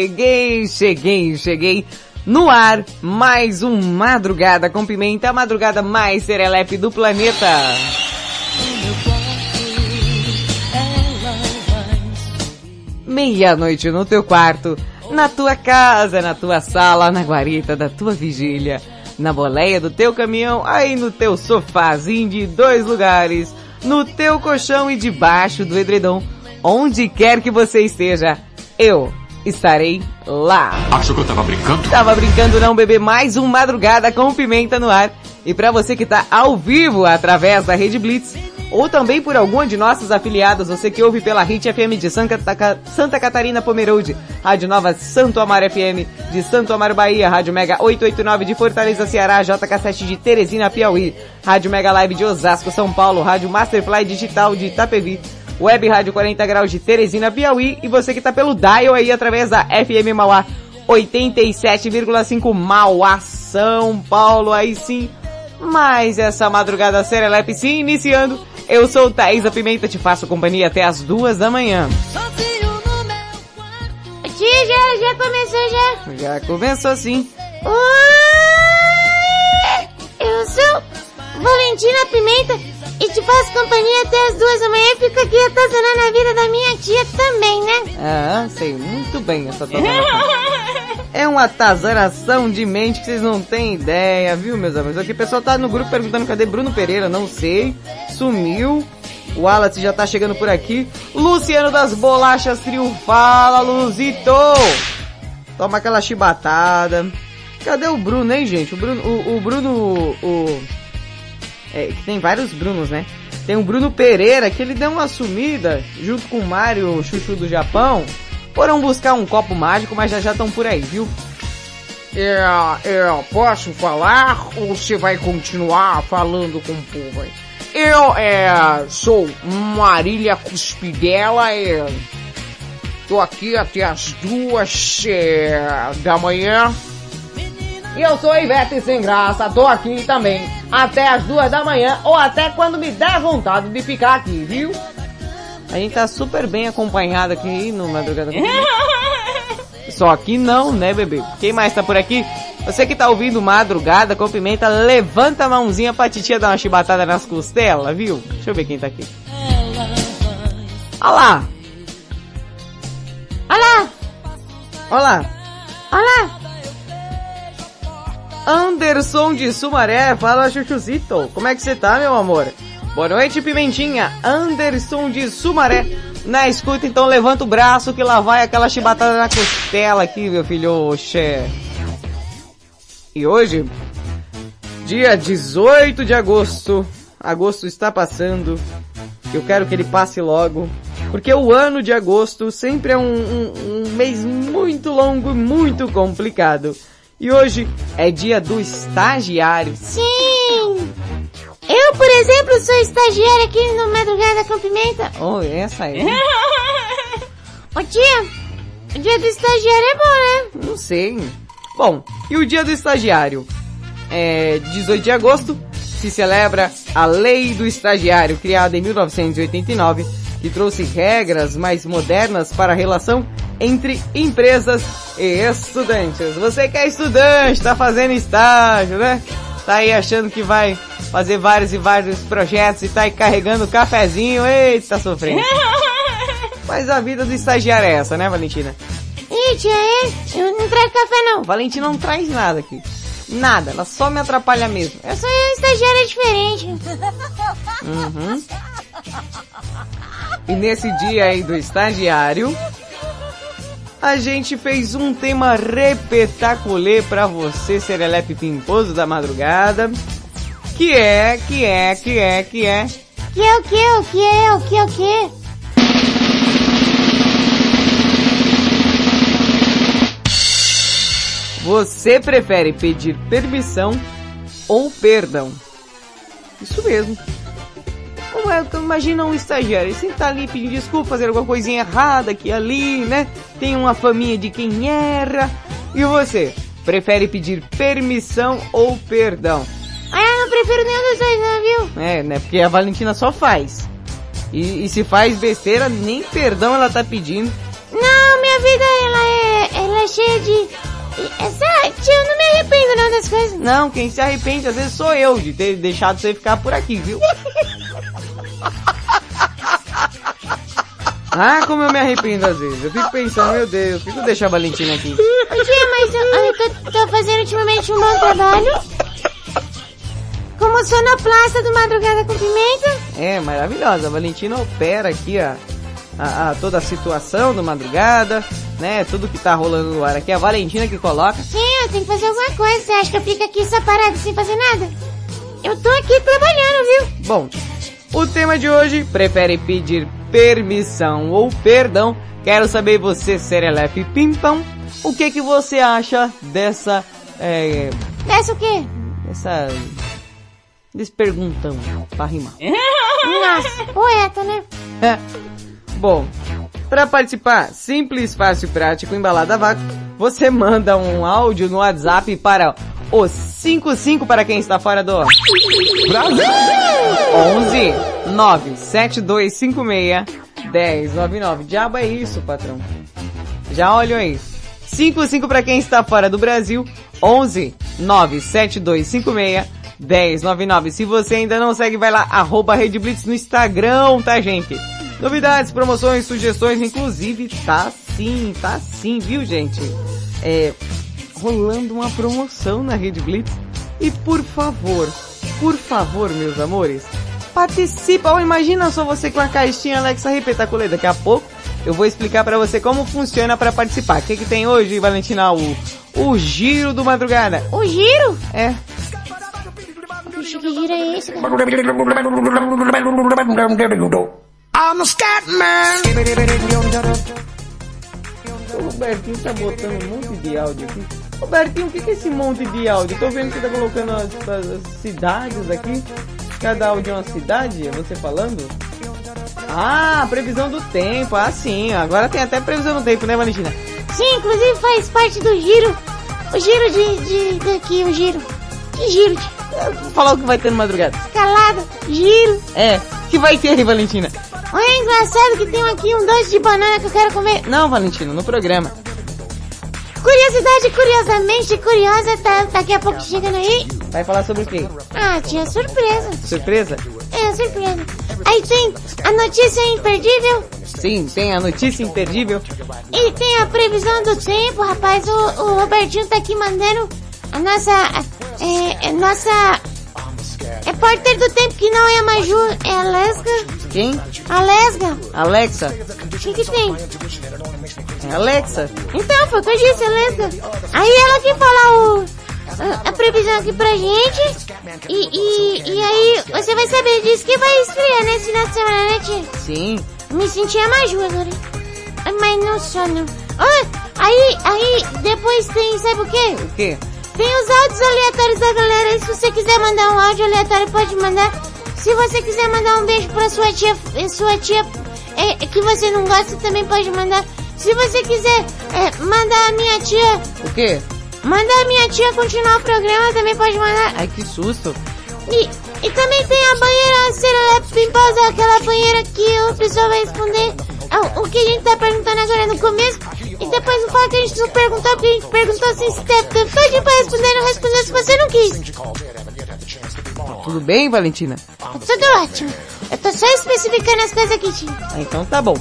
Cheguei, cheguei, cheguei. No ar, mais um Madrugada com Pimenta, a madrugada mais serelepe do planeta. Meia-noite no teu quarto, na tua casa, na tua sala, na guarita da tua vigília, na boleia do teu caminhão, aí no teu sofazinho de dois lugares, no teu colchão e debaixo do edredom, onde quer que você esteja, eu estarei lá. Achou que eu tava brincando? Tava brincando não, bebê, mais um Madrugada com Pimenta no ar. E para você que tá ao vivo através da Rede Blitz, ou também por alguma de nossas afiliadas, você que ouve pela Hit FM de Santa, Santa Catarina Pomerode, Rádio Nova Santo Amaro FM de Santo Amaro Bahia, Rádio Mega 889 de Fortaleza Ceará, JK7 de Teresina Piauí, Rádio Mega Live de Osasco São Paulo, Rádio Masterfly Digital de Itapevi, Web Rádio 40 Graus de Teresina Piauí e você que tá pelo dial aí através da FM Mauá 87,5 Mauá São Paulo, aí sim. Mas essa madrugada serelepe sim iniciando eu sou o Thaís da Pimenta, te faço companhia até as duas da manhã. Tia, já, já começou já? Já começou sim. Oi! Eu sou Valentina Pimenta e te faço companhia até as duas da manhã e fico aqui atazanando a vida da minha tia também, né? Ah, sei muito bem essa atazanação. é uma atazanação de mente que vocês não têm ideia, viu, meus amigos? Aqui o pessoal tá no grupo perguntando cadê Bruno Pereira, não sei. Sumiu. O Wallace já tá chegando por aqui. Luciano das Bolachas Trio, fala, Luzito! Toma aquela chibatada. Cadê o Bruno, hein, gente? O Bruno, o, o Bruno, o... É, que tem vários Brunos, né? Tem o Bruno Pereira, que ele deu uma sumida, junto com o Mário Chuchu do Japão. Foram buscar um copo mágico, mas já já estão por aí, viu? É, é, posso falar ou você vai continuar falando com o povo aí? Eu, é, sou Marília Cuspidela e tô aqui até as duas é, da manhã. E eu sou Ivete Sem Graça, tô aqui também até as duas da manhã ou até quando me der vontade de ficar aqui, viu? A gente tá super bem acompanhado aqui no Madrugada Só que não, né, bebê? Quem mais tá por aqui? Você que tá ouvindo Madrugada com Pimenta, levanta a mãozinha pra titia dar uma chibatada nas costelas, viu? Deixa eu ver quem tá aqui. Olha lá! Olha lá! Olha lá! Olha lá! Anderson de Sumaré, fala Chuchuzito. Como é que você tá, meu amor? Boa noite, Pimentinha. Anderson de Sumaré. Na escuta, então levanta o braço que lá vai aquela chibatada na costela aqui, meu filho. Oxê. E hoje, dia 18 de agosto, agosto está passando, eu quero que ele passe logo, porque o ano de agosto sempre é um, um, um mês muito longo e muito complicado. E hoje é dia do estagiário. Sim! Eu, por exemplo, sou estagiária aqui no Madrugada com Pimenta. Oh, essa aí. Ô tia, o dia do estagiário é bom, né? Não sei. Bom, e o dia do estagiário? É 18 de agosto se celebra a Lei do Estagiário, criada em 1989, que trouxe regras mais modernas para a relação entre empresas e estudantes. Você que é estudante, tá fazendo estágio, né? Tá aí achando que vai fazer vários e vários projetos e tá aí carregando cafezinho, eita, tá sofrendo. Mas a vida do estagiário é essa, né, Valentina? aí, tia, é? Eu não trago café não. Valentina não traz nada aqui. Nada, ela só me atrapalha mesmo. Eu sou um estagiário diferente. Uhum. E nesse dia aí do estagiário, a gente fez um tema repetaculê pra você, Serelepe Pimposo da madrugada. Que é, que é, que é, que é. Que é o que, o que é, o que é o que? Você prefere pedir permissão ou perdão? Isso mesmo. Como é, imagina um estagiário, ele tá ali pedindo desculpa, fazer alguma coisinha errada aqui ali, né? Tem uma faminha de quem erra. E você, prefere pedir permissão ou perdão? Ah, eu não prefiro nenhum dos dois não, viu? É, né? Porque a Valentina só faz. E, e se faz besteira, nem perdão ela tá pedindo. Não, minha vida, ela é, ela é cheia de... Essa, tia, eu não me arrependo não das coisas. Não, quem se arrepende às vezes sou eu de ter deixado você ficar por aqui, viu? Ah, como eu me arrependo às vezes. Eu fico pensando, meu Deus, por que eu deixo a Valentina aqui? Ô, tia, mas eu, eu tô, fazendo ultimamente um bom trabalho. Como sonoplasta do Madrugada com Pimenta. É, maravilhosa. A Valentina opera aqui a, a, a toda a situação do Madrugada, né? Tudo que tá rolando no ar aqui. A Valentina que coloca. Sim, eu tenho que fazer alguma coisa. Você acha que eu fico aqui só parado sem fazer nada? Eu tô aqui trabalhando, viu? Bom, o tema de hoje, prefere pedir permissão ou perdão? Quero saber você, Serelepe Pimpão, o que que você acha dessa, é, Desce o quê? dessa, desse perguntão, pra rimar. Nossa, poeta, né? É. Bom, para participar, simples, fácil, prático, embalada a vácuo, você manda um áudio no WhatsApp para o 55 para quem está fora do Brasil 11 97256 1099. Diabo é isso, patrão. Já olhou aí. 55 para quem está fora do Brasil 11 97256 1099. Se você ainda não segue, vai lá, arroba Rede Blitz no Instagram, tá gente? Novidades, promoções, sugestões, inclusive tá sim, tá sim, viu gente? É, rolando uma promoção na Rede Blitz. E por favor, por favor, meus amores, participa. Ou imagina só você com a caixinha Alexa Repetaculê. Daqui a pouco eu vou explicar pra você como funciona pra participar. O que que tem hoje, Valentina? O, o giro do madrugada. O giro? É, Puxa, que giro é esse, cara? I'm a scat man. o Robertinho tá botando um monte de áudio aqui. Robertinho, o que é esse monte de áudio? Tô vendo que você tá colocando as, as- cidades aqui. Cada áudio é uma cidade? É você falando? Ah, previsão do tempo. Ah, sim. Agora tem até previsão do tempo, né, Valentina? Sim, inclusive faz parte do giro. O giro de, de daqui, o giro. Que giro? de Vou falar o que vai ter no madrugada. Escalada, giro. É, que vai ter aí, Valentina? Olha, é engraçado que tem aqui um doce de banana que eu quero comer. Não, Valentina, no programa. Curiosidade, curiosamente curiosa, tá, daqui a pouco chegando aí. Vai falar sobre o quê? Ah, tinha surpresa. Surpresa? É, surpresa. Aí tem a notícia imperdível Sim, tem a notícia imperdível. e tem a previsão do tempo, rapaz. O, o Robertinho tá aqui mandando a nossa... É, é nossa... Repórter do tempo que não é a Maju, é a Lesga. Quem? A Lesga. Alexa. O que que tem? É Alexa. Então, foi o que eu disse, a Lesga. Aí ela que fala o... a- A previsão aqui pra gente. E, e, e aí você vai saber disso que vai estrear nesse final de semana, né, tia? Sim. Me senti a Maju agora. Mas não só não. Ah, aí, aí, depois tem, sabe o quê? O quê? Tem os áudios aleatórios da galera. Se você quiser mandar um áudio aleatório, pode mandar. Se você quiser mandar um beijo pra sua tia, sua tia eh, que você não gosta, também pode mandar. Se você quiser eh, mandar a minha tia, O quê? mandar a minha tia continuar o programa, também pode mandar. Ai, que susto. E, e também tem a banheira serelepe pimposa, aquela banheira que o pessoal vai responder ao- o que a gente tá perguntando agora no começo. E depois não fala que a gente não perguntou, porque a gente perguntou assim, se teve tempo todo pra responder, não respondeu se você não quis. Tudo bem, Valentina? Tá tudo ótimo. Eu tô só especificando as coisas aqui, tio. Ah, então tá bom.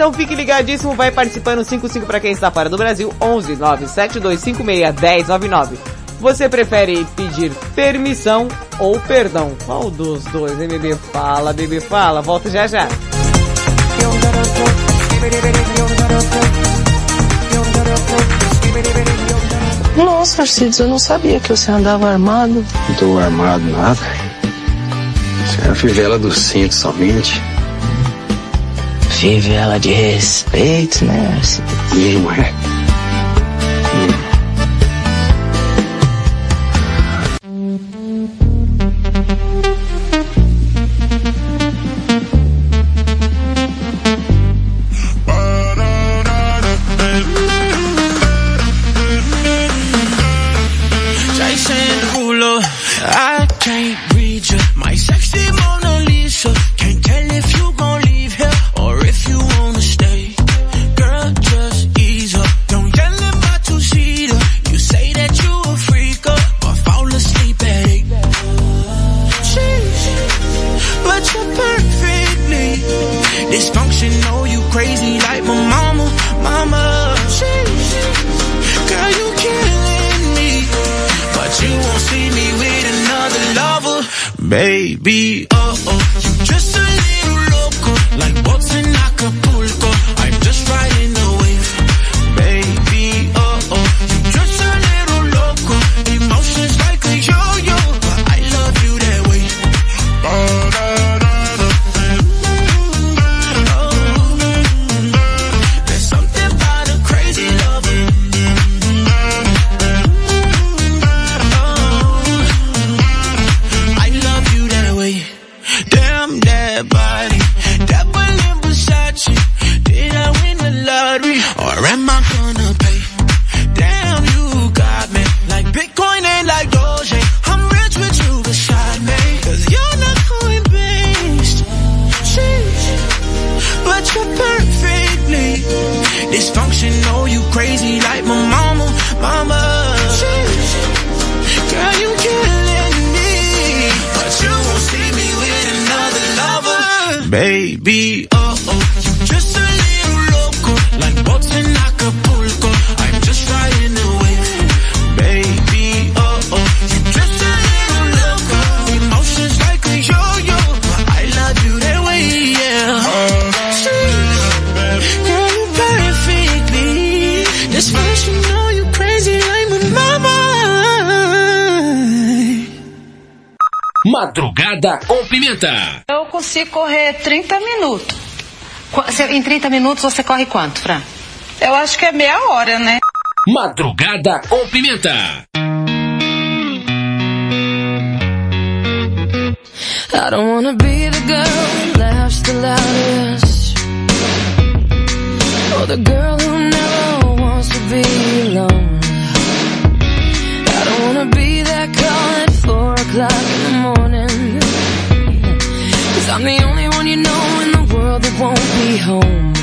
Então fique ligadíssimo, vai participando 55 para quem está fora do Brasil, 11 97256 1099. Você prefere pedir permissão ou perdão? Qual dos dois, hein, bebê? Fala, bebê, fala. Volta já já. Nossa, Arcides, eu não sabia que você andava armado. Não tô armado nada. Você é a fivela do cinto somente. Tive ela de You were. se correr 30 minutos. Em 30 minutos você corre quanto, Fran? Eu acho que é meia hora, né? Madrugada com pimenta. I don't wanna be the girl who laughs the loudest Or the girl who never wants to be alone I don't wanna be that call at four o'clock in the morning I'm the only one you know in the world that won't be home.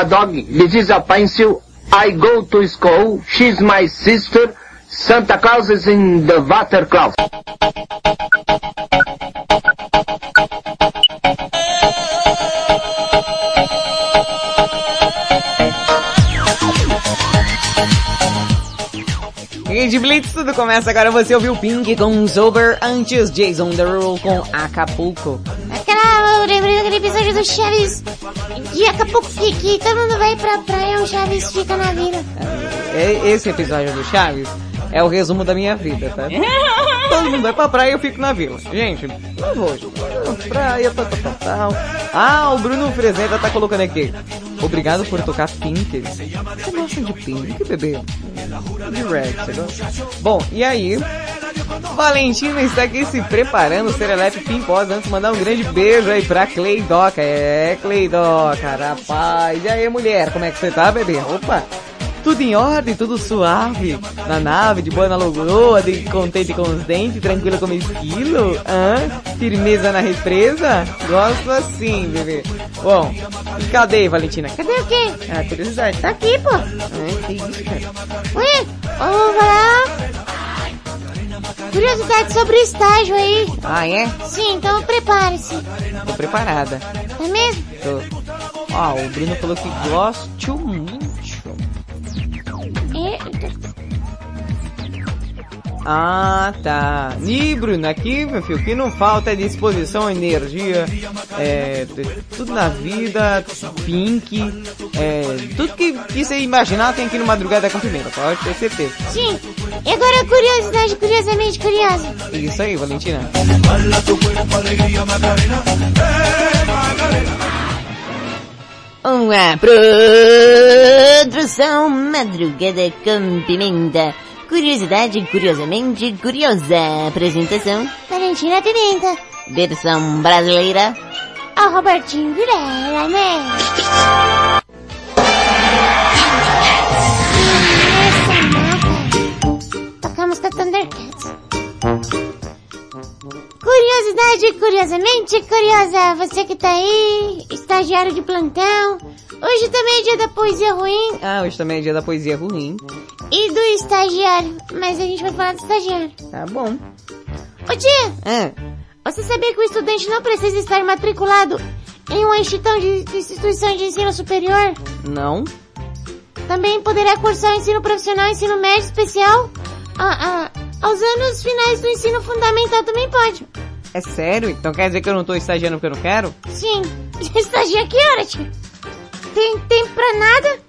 A dog. This is a pencil. I go to school. She's my sister. Santa Claus is in the water closet. Rede Blitz, tudo começa agora. Você ouviu Pink com Sober, antes Jason Derulo com Acapulco. Aquela, eu lembrei daquele episódio do Chaves de Acapulco que, que todo mundo vai pra praia, o Chaves fica na vila. É- Esse episódio do Chaves é o resumo da minha vida, tá? Todo mundo vai pra praia e eu fico na vila. Gente, não vou. Praia, tal, tal, tal. Ah, o Bruno Fresneda tá colocando aqui. Obrigado por tocar Pink. Você gosta de Pink, bebê? De Red, você gosta? Bom, e aí? Valentina está aqui se preparando, Serelepe Pimpós, antes mandar um grande beijo aí pra Cleidoca. É, Cleidoca, rapaz. E aí, mulher, como é que você tá, bebê? Opa! Tudo em ordem, tudo suave, na nave, de boa na lagoa, de contente com os dentes, tranquilo como esquilo, hã? Firmeza na represa? Gosto assim, bebê. Bom, e cadê, Valentina? Cadê o quê? Ah, curiosidade. Tá aqui, pô. Ah, que isso, cara? Ué, vamos falar. Curiosidade sobre o estágio aí. Ah, é? Sim, então prepare-se. Tô preparada. É mesmo? Tô. Ó, o Bruno falou que gosto Ah, tá. E, Bruno, aqui, meu filho, o que não falta é disposição, energia, é, tudo na vida, pink, é, tudo que, que você imaginar tem aqui no Madrugada com Pimenta, pode ter certeza. sim. E agora a curiosidade, curiosamente curiosa. Isso aí, Valentina. Uma produção madrugada com pimenta. Curiosidade curiosamente curiosa. Apresentação Valentina Pimenta. Versão brasileira. A Robertinho Vilela, né? Tocamos com Thundercats. Curiosidade, curiosamente curiosa. Você que tá aí, estagiário de plantão. Hoje também é dia da poesia ruim Ah, hoje também é dia da poesia ruim. e do estagiário. Mas a gente vai falar do estagiário. Tá bom. Ô tia, Ah, você sabia que o estudante não precisa estar matriculado em uma instituição de, instituição de ensino superior? não. Também poderá cursar o ensino profissional ensino médio especial? Ah, ah, aos anos finais do ensino fundamental também pode. É sério? Então quer dizer que eu não tô estagiando porque eu não quero? Sim. Estagia que hora, tia? Tem tempo pra nada?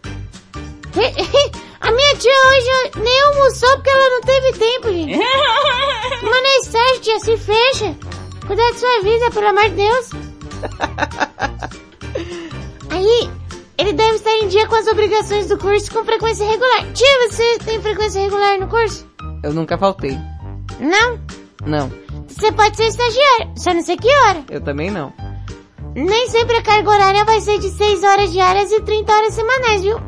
A minha tia hoje nem almoçou porque ela não teve tempo, gente. Mas não é sério, tia, se fecha. Cuidar da sua vida, pelo amor de Deus. Aí, ele deve estar em dia com as obrigações do curso com frequência regular. Tia, você tem frequência regular no curso? Eu nunca faltei. Não? Não. Você pode ser estagiário, só não sei que hora. Eu também não. nem sempre a carga horária vai ser de 6 horas diárias e 30 horas semanais, viu?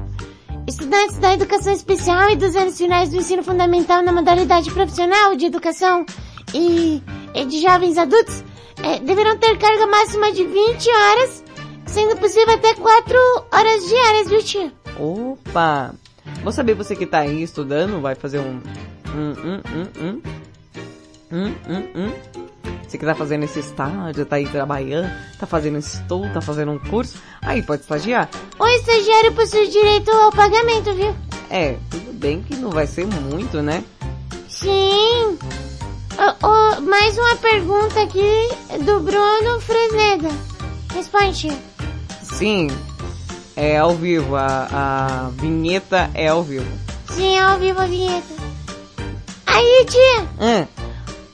Estudantes da educação especial e dos anos finais do ensino fundamental na modalidade profissional de educação e, e de jovens adultos é, deverão ter carga máxima de 20 horas, sendo possível até 4 horas diárias, viu tia? Opa! Vou saber você que tá aí estudando, vai fazer um. Hum, hum, hum, hum. Hum, hum, hum. Você que tá fazendo esse estágio, tá aí trabalhando, tá fazendo estudo, tá fazendo um curso, aí pode estagiar. O estagiário possui direito ao pagamento, viu? É, tudo bem que não vai ser muito, né? Sim. Ô, ô, mais uma pergunta aqui do Bruno Fresneda. Responde. Sim, é ao vivo, a, a vinheta é ao vivo. Sim, é ao vivo a vinheta. Aí, tia. Hum.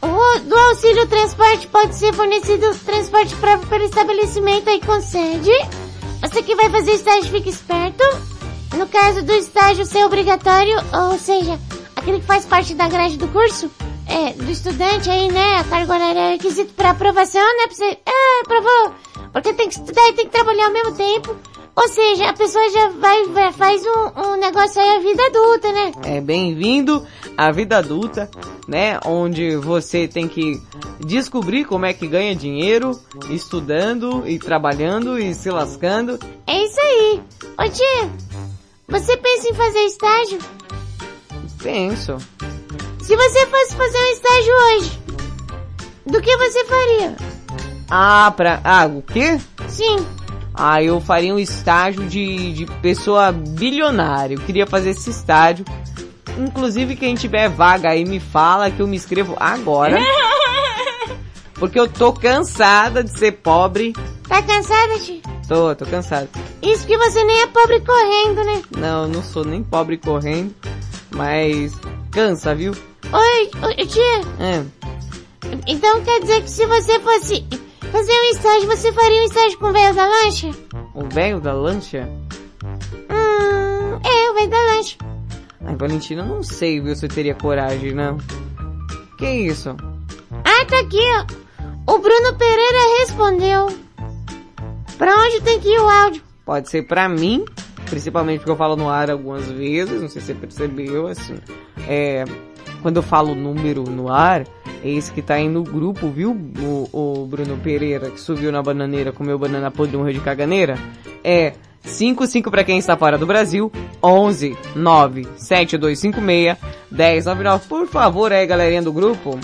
O do auxílio transporte pode ser fornecido transporte próprio pelo estabelecimento aí com sede. Você que vai fazer estágio fica esperto. No caso do estágio ser obrigatório, ou seja, aquele que faz parte da grade do curso, é, do estudante aí, né, a carga horária é requisito para aprovação, né, pra você, é, aprovou, porque tem que estudar e tem que trabalhar ao mesmo tempo. Ou seja, a pessoa já vai, vai faz um, um negócio aí a vida adulta, né? É bem-vindo à vida adulta, né? Onde você tem que descobrir como é que ganha dinheiro, estudando e trabalhando e se lascando. É isso aí. Ô tia, você pensa em fazer estágio? Penso. Se você fosse fazer um estágio hoje, do que você faria? Ah, pra... Ah, o quê? Sim. Ah, eu faria um estágio de, de pessoa bilionária. Eu queria fazer esse estágio. Inclusive, quem tiver vaga aí me fala que eu me inscrevo agora. Porque eu tô cansada de ser pobre. Tá cansada, tia? Tô, tô cansada. Isso que você nem é pobre correndo, né? Não, eu não sou nem pobre correndo. Mas cansa, viu? Oi, oi tia. É. Então quer dizer que se você fosse fazer um estágio, você faria um estágio com o velho da lancha? O velho da lancha? Hum, é, o velho da lancha. Ai, Valentina, eu não sei, viu, se eu teria coragem, não. Que isso? Ah, tá aqui, ó. O Bruno Pereira respondeu. Pra onde tem que ir o áudio? Pode ser pra mim, principalmente porque eu falo no ar algumas vezes, não sei se você percebeu, assim. É, quando eu falo número no ar, é esse que tá aí no grupo, viu? O, o Bruno Pereira, que subiu na bananeira, comeu banana podre rio de caganeira. É 55 para quem está fora do Brasil, 11 9 7256 1099. Por favor, aí, galerinha do grupo,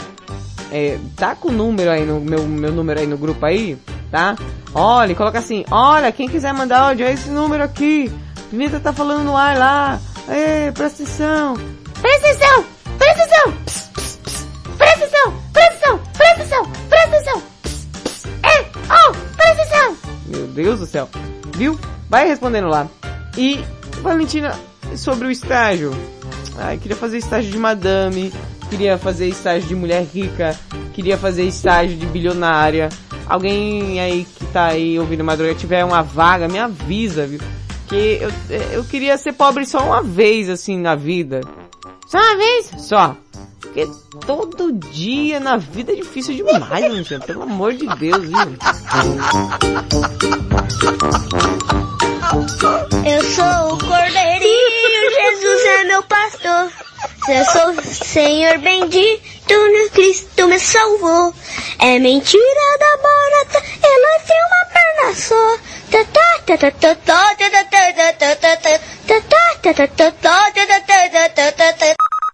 é, tá com o número aí no meu, meu número aí no grupo aí, tá? Olha, coloca assim, olha, quem quiser mandar áudio é esse número aqui. Pimenta tá falando no ar lá. Ei, presta atenção. Presta atenção! Presta atenção! Pss, pss, pss. Presta atenção! Presta atenção! Presta atenção! Presta atenção! Pss, pss. É! Oh! Presta atenção! Meu Deus do céu. Viu? Vai respondendo lá. E, Valentina, sobre o estágio. Ai, queria fazer estágio de madame, queria fazer estágio de mulher rica, queria fazer estágio de bilionária. Alguém aí que tá aí ouvindo madrugada tiver uma vaga, me avisa, viu? Que eu, eu queria ser pobre só uma vez, assim, na vida. Só uma vez? Só. Porque todo dia na vida é difícil demais, Valentina. Pelo amor de Deus, viu? Eu sou o Cordeirinho, Jesus é meu pastor. Eu sou o Senhor bendito, no Cristo me salvou. É mentira da barata, ela tem uma perna só.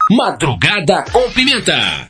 Madrugada com pimenta.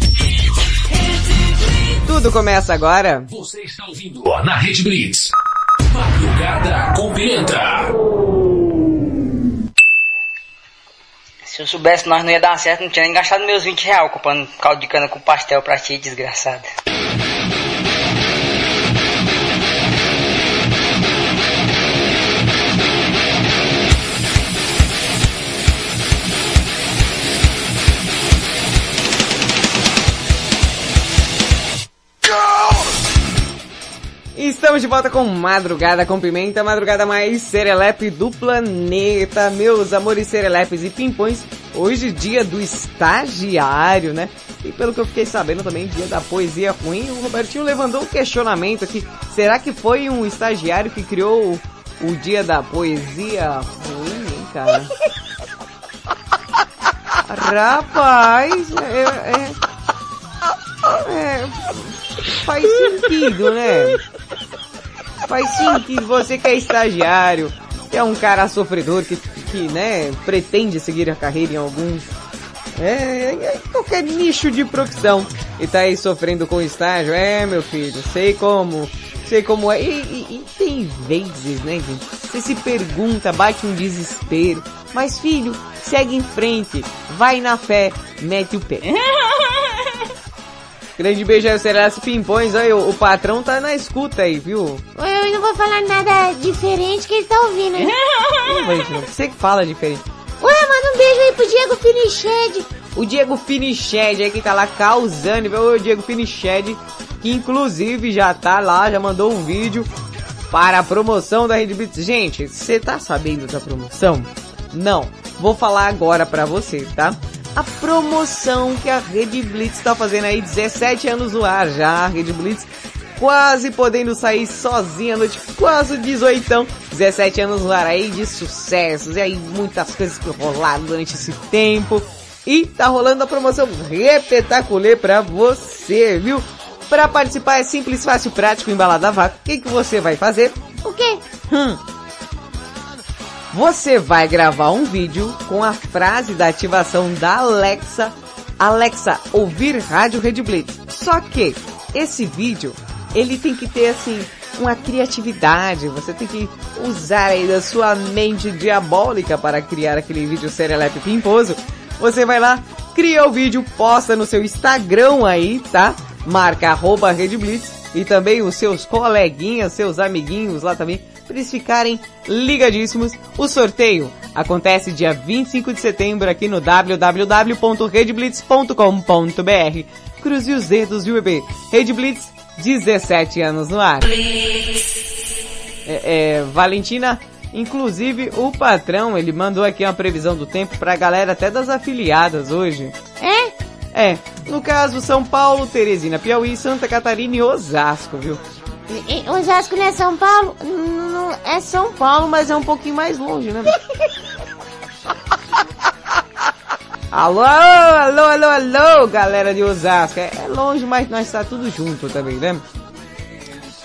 Tudo começa agora. Você está ouvindo na Rede Blitz. Madrugada com Pimenta. Se eu soubesse nós não ia dar certo, não tinha nem gastado meus 20 reais comprando caldo de cana com pastel pra ti, desgraçada. Estamos de volta com Madrugada com Pimenta, madrugada mais serelepe do planeta, meus amores serelepes e pimpões. Hoje dia do estagiário, né? E pelo que eu fiquei sabendo também, dia da poesia ruim, o Robertinho levantou um questionamento aqui. Será que foi um estagiário que criou o dia da poesia ruim, hein, cara? Rapaz, é, é, é, faz sentido, né? Faz sentido. Você que é estagiário, que é um cara sofredor, que, que né, pretende seguir a carreira em algum. É, é, qualquer nicho de profissão. E tá aí sofrendo com estágio. É, meu filho, sei como. Sei como é. E, e- e tem vezes, né, gente? Você se pergunta, bate um desespero. Mas, filho, segue em frente. Vai na fé, mete o pé. Grande beijo aí, Celeste Pimpões. Aí, o, o patrão tá na escuta aí, viu? Eu não vou falar nada diferente que ele tá ouvindo. né? Não, mas Você que fala diferente. Ué, manda um beijo aí pro Diego Finiched. O Diego Finiched aí que tá lá causando, viu? O Diego Finiched, que inclusive já tá lá, já mandou um vídeo para a promoção da Rede Blitz. Gente, você tá sabendo da promoção? Não. Vou falar agora pra você, tá? A promoção que a Rede Blitz tá fazendo aí, 17 anos no ar já, a Rede Blitz quase podendo sair sozinha à noite, quase 18, 17 anos no ar aí de sucessos, e aí muitas coisas que rolaram durante esse tempo. E tá rolando a promoção repetaculê pra você, viu? Pra participar é simples, fácil, prático, embalada a vácuo. O que, que você vai fazer? O quê? Hum. Você vai gravar um vídeo com a frase da ativação da Alexa. Alexa, ouvir rádio Red Blitz. Só que esse vídeo, ele tem que ter assim uma criatividade. Você tem que usar aí da sua mente diabólica para criar aquele vídeo serelepe pimposo. Você vai lá, cria o vídeo, posta no seu Instagram aí, tá? Marca arroba Rede Blitz e também os seus coleguinhas, seus amiguinhos lá também, pra eles ficarem ligadíssimos. O sorteio acontece dia 25 de setembro aqui no www.redblitz.com.br. Cruze os dedos, viu, bebê? Rede Blitz, 17 anos no ar. É, é, Valentina, inclusive o patrão, ele mandou aqui uma previsão do tempo pra galera até das afiliadas hoje. É? É, no caso São Paulo, Teresina, Piauí, Santa Catarina e Osasco, viu? Osasco não é São Paulo? Não é São Paulo, mas é um pouquinho mais longe, né? alô, alô, alô, alô, galera de Osasco. É, é longe, mas nós está tudo junto também, né?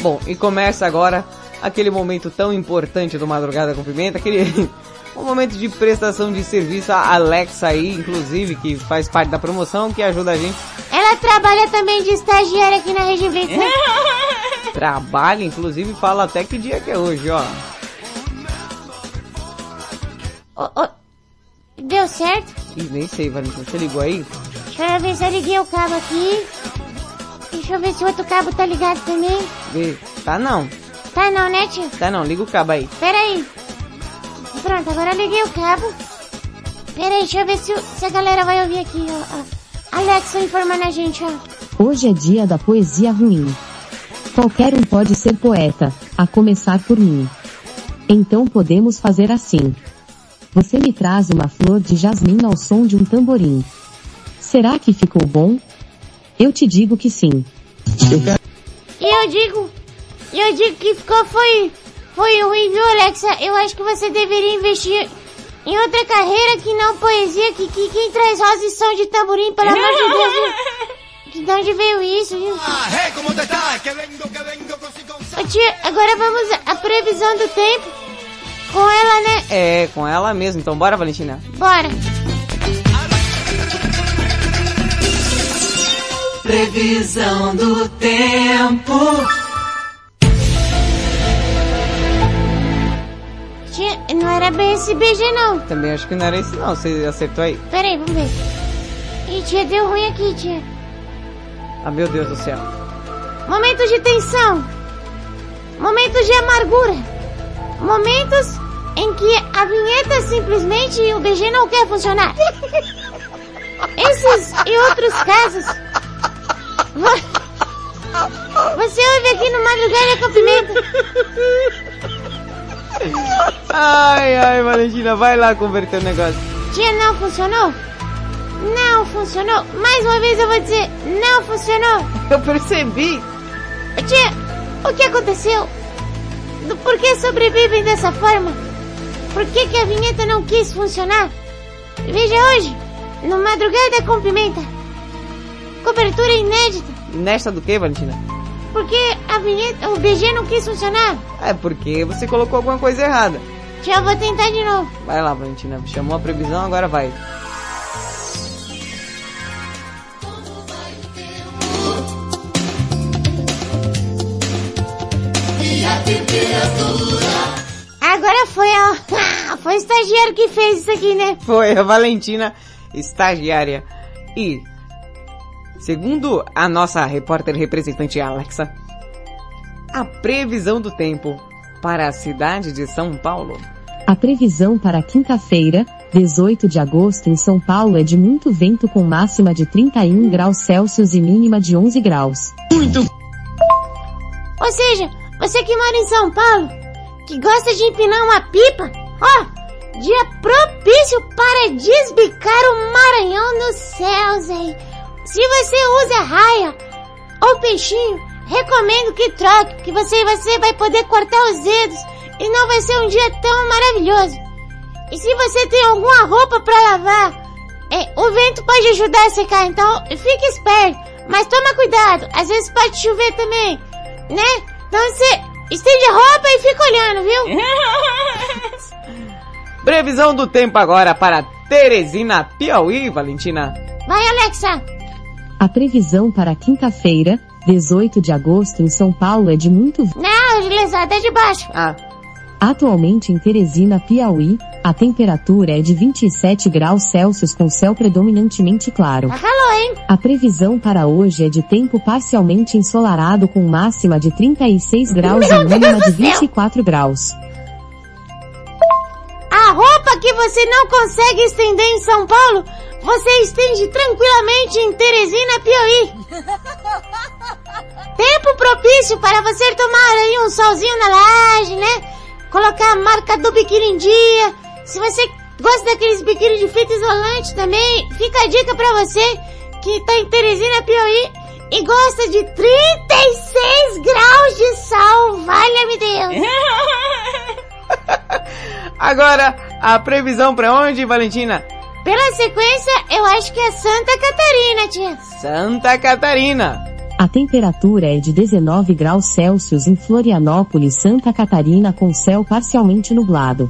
Bom, e começa agora aquele momento tão importante do Madrugada com Pimenta, aquele um momento de prestação de serviço a Alexa aí, inclusive, que faz parte da promoção, que ajuda a gente. Ela trabalha também de estagiária aqui na Rede Blitz? Trabalha, inclusive, fala até que dia que é hoje, ó. Ô, ô, Deu certo? Ih, nem sei, Valentina, você ligou aí? Deixa eu ver se eu liguei o cabo aqui. Deixa eu ver se o outro cabo tá ligado também. Tá não, Tá não, né, tio? tá não, liga o cabo aí. Pera aí. Pronto, agora liguei o cabo. Pera aí, deixa eu ver se, se a galera vai ouvir aqui, ó. ó. Alexa informando a gente, ó. Hoje é dia da poesia ruim. Qualquer um pode ser poeta, a começar por mim. Então podemos fazer assim. Você me traz uma flor de jasmim ao som de um tamborim. Será que ficou bom? Eu te digo que sim. E eu digo, eu digo que ficou foi, foi ruim, viu, Alexa? Eu acho que você deveria investir em outra carreira que não poesia, que, que quem traz rosa e som de tamborim, pelo amor de Deus, de onde veio isso, viu? Ô tia, agora vamos à previsão do tempo com ela, né? É, com ela mesmo, então bora, Valentina. Bora. Previsão do tempo. Tia, não era bem esse BG, não. Também acho que não era isso não, você acertou aí. Pera aí, vamos ver. Ih, tia, deu ruim aqui, tia. Ah, meu Deus do céu. Momentos de tensão. Momentos de amargura. Momentos em que a vinheta simplesmente o BG não quer funcionar. Esses e outros casos. vo- Você ouve aqui no Madrugada com Pimenta. Ai, ai, Valentina, vai lá converter o negócio. Tia, não funcionou? Não funcionou. Mais uma vez eu vou dizer, não funcionou. Eu percebi. Tia, o que aconteceu? Por que sobrevivem dessa forma? Por que, que a vinheta não quis funcionar? Veja hoje, no Madrugada com Pimenta. Cobertura inédita. Nesta do que, Valentina? Porque a vinheta, o BG não quis funcionar. É porque você colocou alguma coisa errada. Eu vou tentar de novo. Vai lá, Valentina, chamou a previsão, agora vai. Agora foi a... Foi o estagiário que fez isso aqui, né? Foi a Valentina, estagiária. E, segundo a nossa repórter representante Alexa, a previsão do tempo para a cidade de São Paulo. A previsão para quinta-feira, 18 de agosto em São Paulo é de muito vento com máxima de 31 graus Celsius e mínima de 11 graus. Muito Ou seja, você que mora em São Paulo, que gosta de empinar uma pipa, ó, dia propício para desbicar o Maranhão nos céus, hein? Se você usa raia ou peixinho, recomendo que troque, que você, você vai poder cortar os dedos e não vai ser um dia tão maravilhoso. E se você tem alguma roupa para lavar, é, o vento pode ajudar a secar, então fique esperto. Mas toma cuidado, às vezes pode chover também, né? Então você estende a roupa e fica olhando, viu? Previsão do tempo agora para Teresina, Piauí, Valentina. Vai, Alexa. A previsão para quinta-feira, 18 de agosto em São Paulo é de muito Não, lesada é de baixo. Ah. Atualmente em Teresina, Piauí, a temperatura é de 27 graus Celsius com céu predominantemente claro. Tá calor, hein? A previsão para hoje é de tempo parcialmente ensolarado com máxima de 36 graus Meu e mínima Deus de do céu! 24 graus. A roupa que você não consegue estender em São Paulo, você estende tranquilamente em Teresina, Piauí. Tempo propício para você tomar aí um solzinho na laje, né? Colocar a marca do biquíni em dia. Se você gosta daqueles biquíni de fita isolante também, fica a dica pra você que tá em Teresina, Piauí e gosta de 36 graus de sol. Valha-me Deus! Agora, a previsão pra onde, Valentina? Pela sequência, eu acho que é Santa Catarina, tia. Santa Catarina. A temperatura é de 19 graus Celsius em Florianópolis, Santa Catarina com céu parcialmente nublado.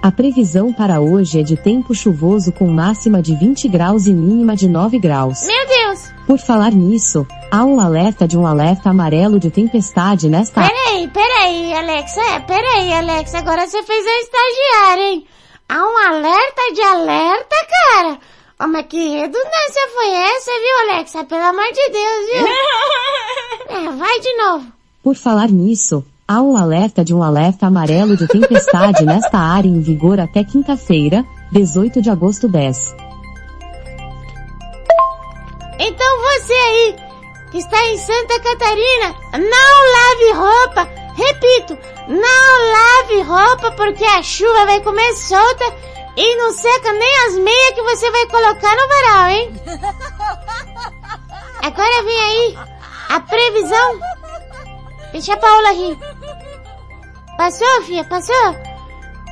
A previsão para hoje é de tempo chuvoso com máxima de 20 graus e mínima de 9 graus. Meu Deus! Por falar nisso, há um alerta de um alerta amarelo de tempestade nesta Peraí, peraí, Alexa. É, peraí, Alexa. Agora você fez a estagiária, hein? Há um alerta de alerta, cara. Oh, mas que redundância foi essa, viu, Alexa? Pelo amor de Deus, viu? é, vai de novo. Por falar nisso, há um alerta de um alerta amarelo de tempestade nesta área em vigor até quinta-feira, 18 de agosto 10. Então você aí, que está em Santa Catarina, não lave roupa. Repito, não lave roupa porque a chuva vai comer solta e não seca nem as meias que você vai colocar no varal, hein? Agora vem aí a previsão. Deixa a Paula rir. Passou, filha? Passou?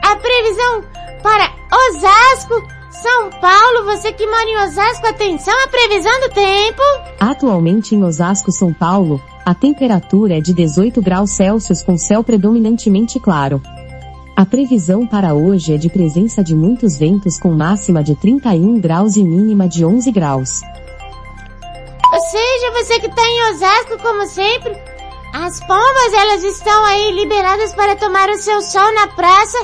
A previsão para Osasco, São Paulo. Você que mora em Osasco, atenção à previsão do tempo. Atualmente em Osasco, São Paulo, a temperatura é de 18 graus Celsius com céu predominantemente claro. A previsão para hoje é de presença de muitos ventos com máxima de 31 graus e mínima de 11 graus. Ou seja, você que está em Osasco, como sempre, as pombas elas estão aí liberadas para tomar o seu sol na praça,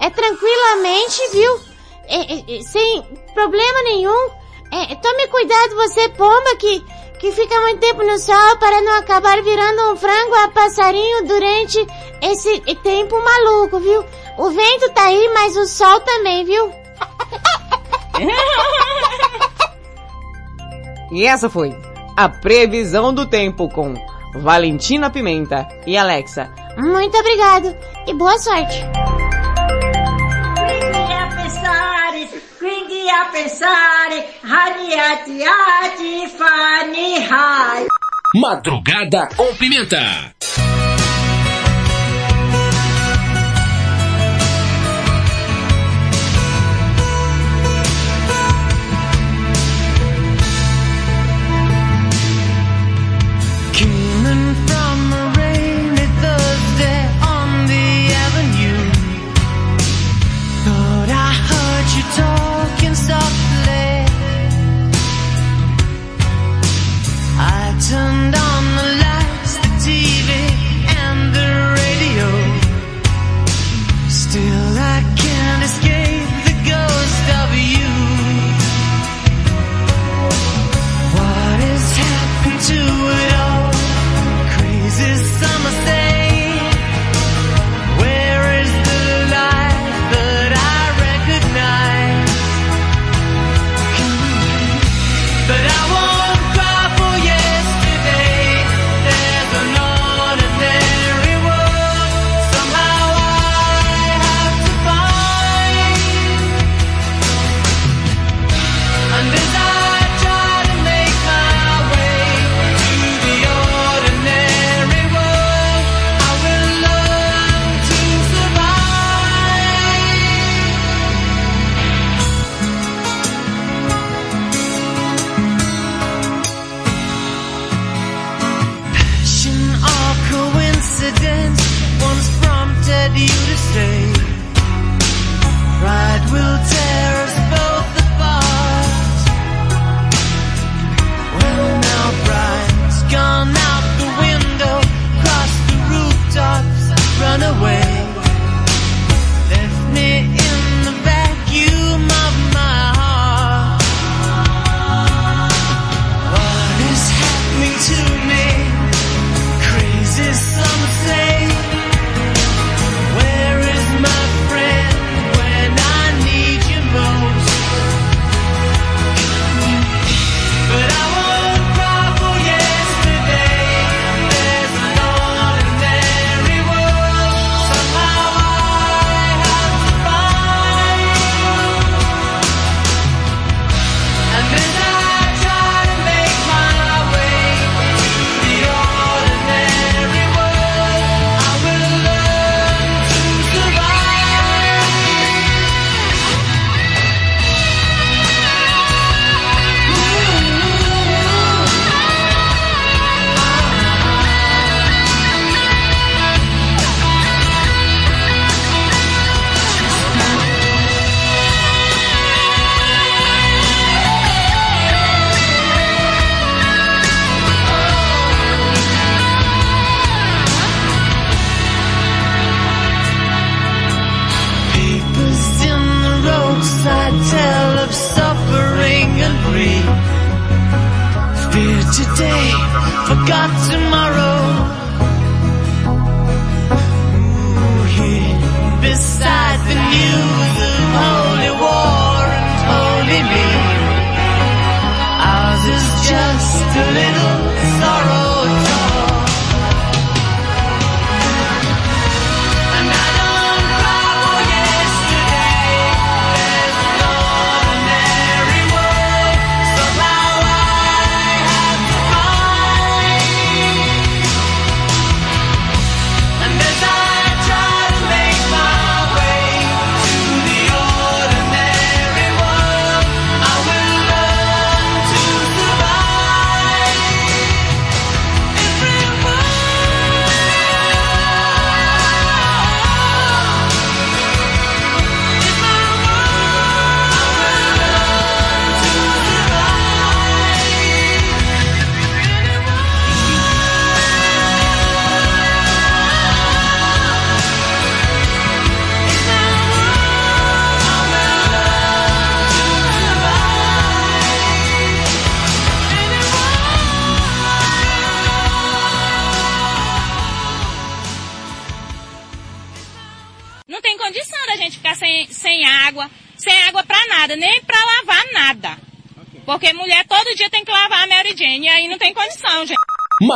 é tranquilamente, viu? É, é, é, sem problema nenhum. É, tome cuidado você, pomba, que, que fica muito tempo no sol para não acabar virando um frango a passarinho durante esse tempo maluco, viu? O vento tá aí, mas o sol também, viu? E essa foi a previsão do tempo com Valentina Pimenta e Alexa. Muito obrigado e boa sorte. Quindi a Madrugada com pimenta.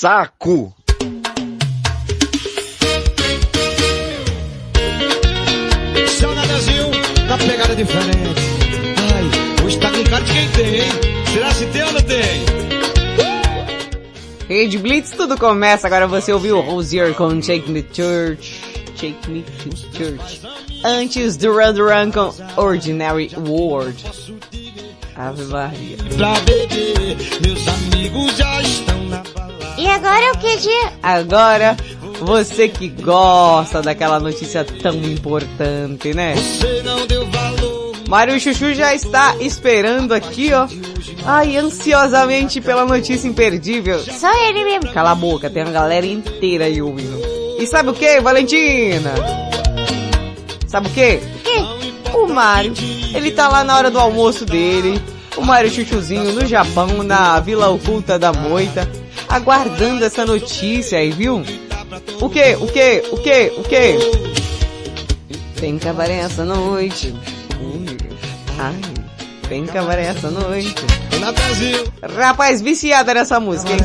saco! Seu Nadazinho, na pegada diferente. Ai, hoje tá com cara de quem tem, hein? Será se tem ou não tem? Rede Blitz, tudo começa. Agora você ouviu Rosier com Take Me to Church. Take Me to Church. Antes, Duran Duran com Ordinary World. Ave Maria. Que, dia? Agora, você que gosta daquela notícia tão importante, né? Você não deu valor. Mário Chuchu já está esperando aqui, ó. Ai, ansiosamente pela notícia imperdível. Só ele mesmo. Cala a boca, tem uma galera inteira aí ouvindo. E sabe o que, Valentina? Sabe o que? O quê? O Mário, ele tá lá na hora do almoço dele. O Mário Chuchuzinho no Japão, na Vila Oculta da Moita, aguardando essa notícia aí, viu? O que? O que? O que? O que? Tem cabaré essa noite. Ui. Ai, tem cabaré essa noite. Rapaz, viciada nessa música, hein?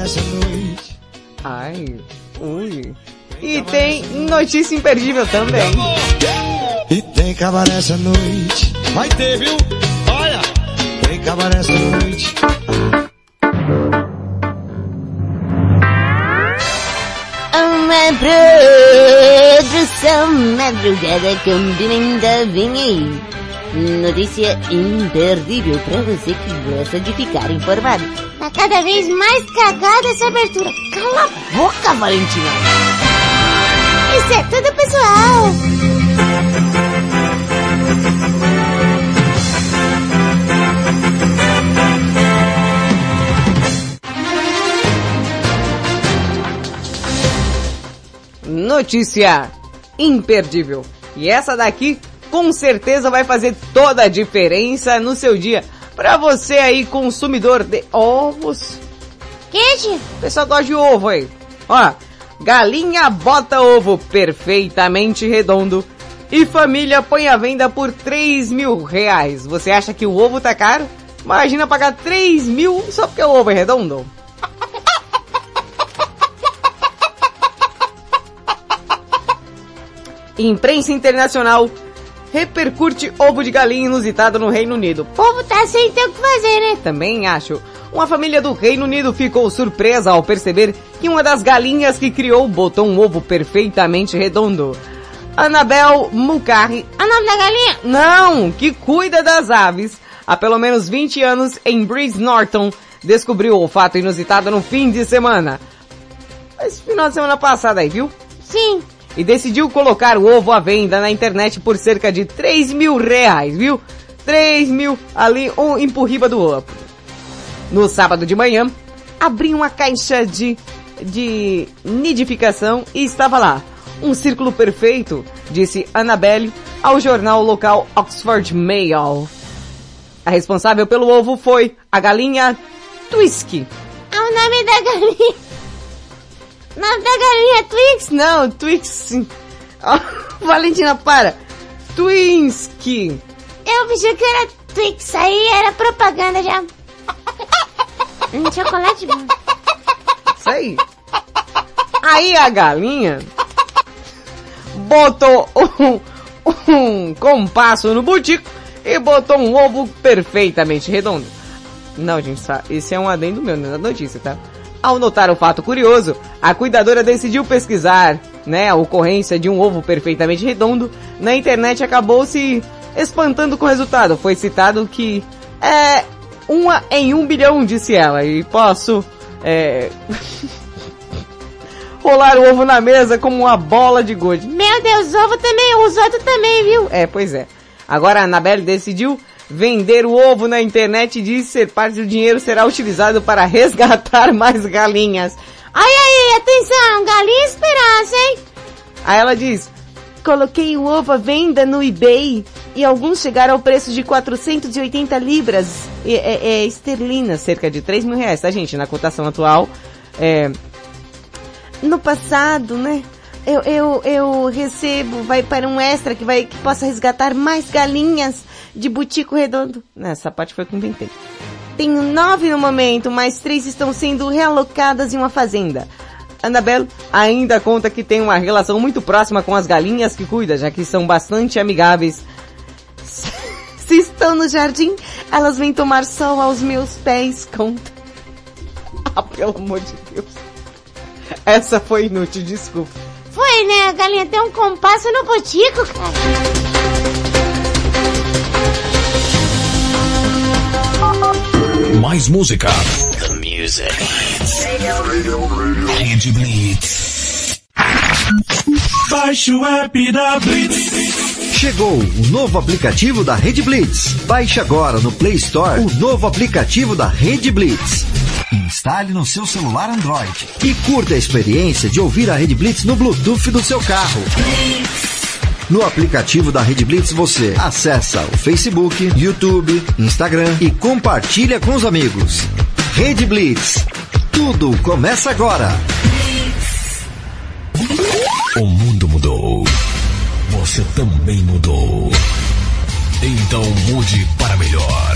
Ai, ui. E tem notícia imperdível também. E tem cabaré essa noite. Vai ter, viu? Olha! Tem cabaré essa noite. Produção madrugada com pimenta vem aí. Notícia imperdível pra você que gosta de ficar informado. Tá cada vez mais cagada essa abertura. Cala a boca, Valentina. Isso é tudo pessoal. Notícia imperdível. E essa daqui com certeza vai fazer toda a diferença no seu dia. Pra você aí, consumidor de ovos. Que, tia? O pessoal gosta de ovo aí. Ó, galinha bota ovo perfeitamente redondo e família põe à venda por 3 mil reais. Você acha que o ovo tá caro? Imagina pagar 3 mil só porque o ovo é redondo. Imprensa internacional repercute ovo de galinha inusitado no Reino Unido. O povo tá sem ter o que fazer, né? Também acho. Uma família do Reino Unido ficou surpresa ao perceber que uma das galinhas que criou botou um ovo perfeitamente redondo. Annabel Mulcahy, A nome da galinha? não, que cuida das aves, há pelo menos 20 anos em Breeze Norton, descobriu o fato inusitado no fim de semana. Esse final de semana passado aí, viu? Sim. E decidiu colocar o ovo à venda na internet por cerca de 3 mil reais, viu? 3 mil ali, um empurriba do outro. No sábado de manhã, abri uma caixa de, de nidificação e estava lá. Um círculo perfeito, disse Annabelle ao jornal local Oxford Mail. A responsável pelo ovo foi a galinha Twisky. É o nome da galinha. O nome da galinha é Twix? Não, Twix. Oh, Valentina, para. Twinsky. Eu pensei que era Twix, aí era propaganda já. Hum, chocolate bom. Isso aí. Aí a galinha botou um, um compasso no butico e botou um ovo perfeitamente redondo. Não, gente, esse é um adendo meu na notícia, tá? Ao notar o fato curioso, a cuidadora decidiu pesquisar, né, a ocorrência de um ovo perfeitamente redondo na internet acabou se espantando com o resultado. Foi citado que é uma em um bilhão, disse ela, e posso é, rolar o ovo na mesa como uma bola de gude. Meu Deus, ovo também, os outros também, viu? É, pois é. Agora a Anabelle decidiu vender o ovo na internet e disse ser parte do dinheiro será utilizado para resgatar mais galinhas. Ai, ai, atenção, galinha esperança, hein? Aí ela diz, coloquei o ovo à venda no eBay e alguns chegaram ao preço de 480 libras é, é, esterlinas, cerca de 3 mil reais, tá gente? Na cotação atual, é... No passado, né? Eu, eu, eu recebo, vai para um extra que vai, que possa resgatar mais galinhas de butico redondo. Nessa parte foi eu inventei. Tenho nove no momento, mas três estão sendo realocadas em uma fazenda. Annabelle ainda conta que tem uma relação muito próxima com as galinhas que cuida, já que são bastante amigáveis. Se estão no jardim, elas vêm tomar sol aos meus pés, conta. Ah, pelo amor de Deus. Essa foi inútil, desculpa. Foi, né? A galinha tem um compasso no botico, cara. Mais música. The music. Rede Blitz. Baixe o app da Blitz. Chegou o novo aplicativo da Rede Blitz. Baixe agora no Play Store o novo aplicativo da Rede Blitz. Instale no seu celular Android e curta a experiência de ouvir a Rede Blitz no Bluetooth do seu carro. No aplicativo da Rede Blitz você acessa o Facebook, YouTube, Instagram e compartilha com os amigos. Rede Blitz. Tudo começa agora. O mundo mudou. Você também mudou. Então mude para melhor.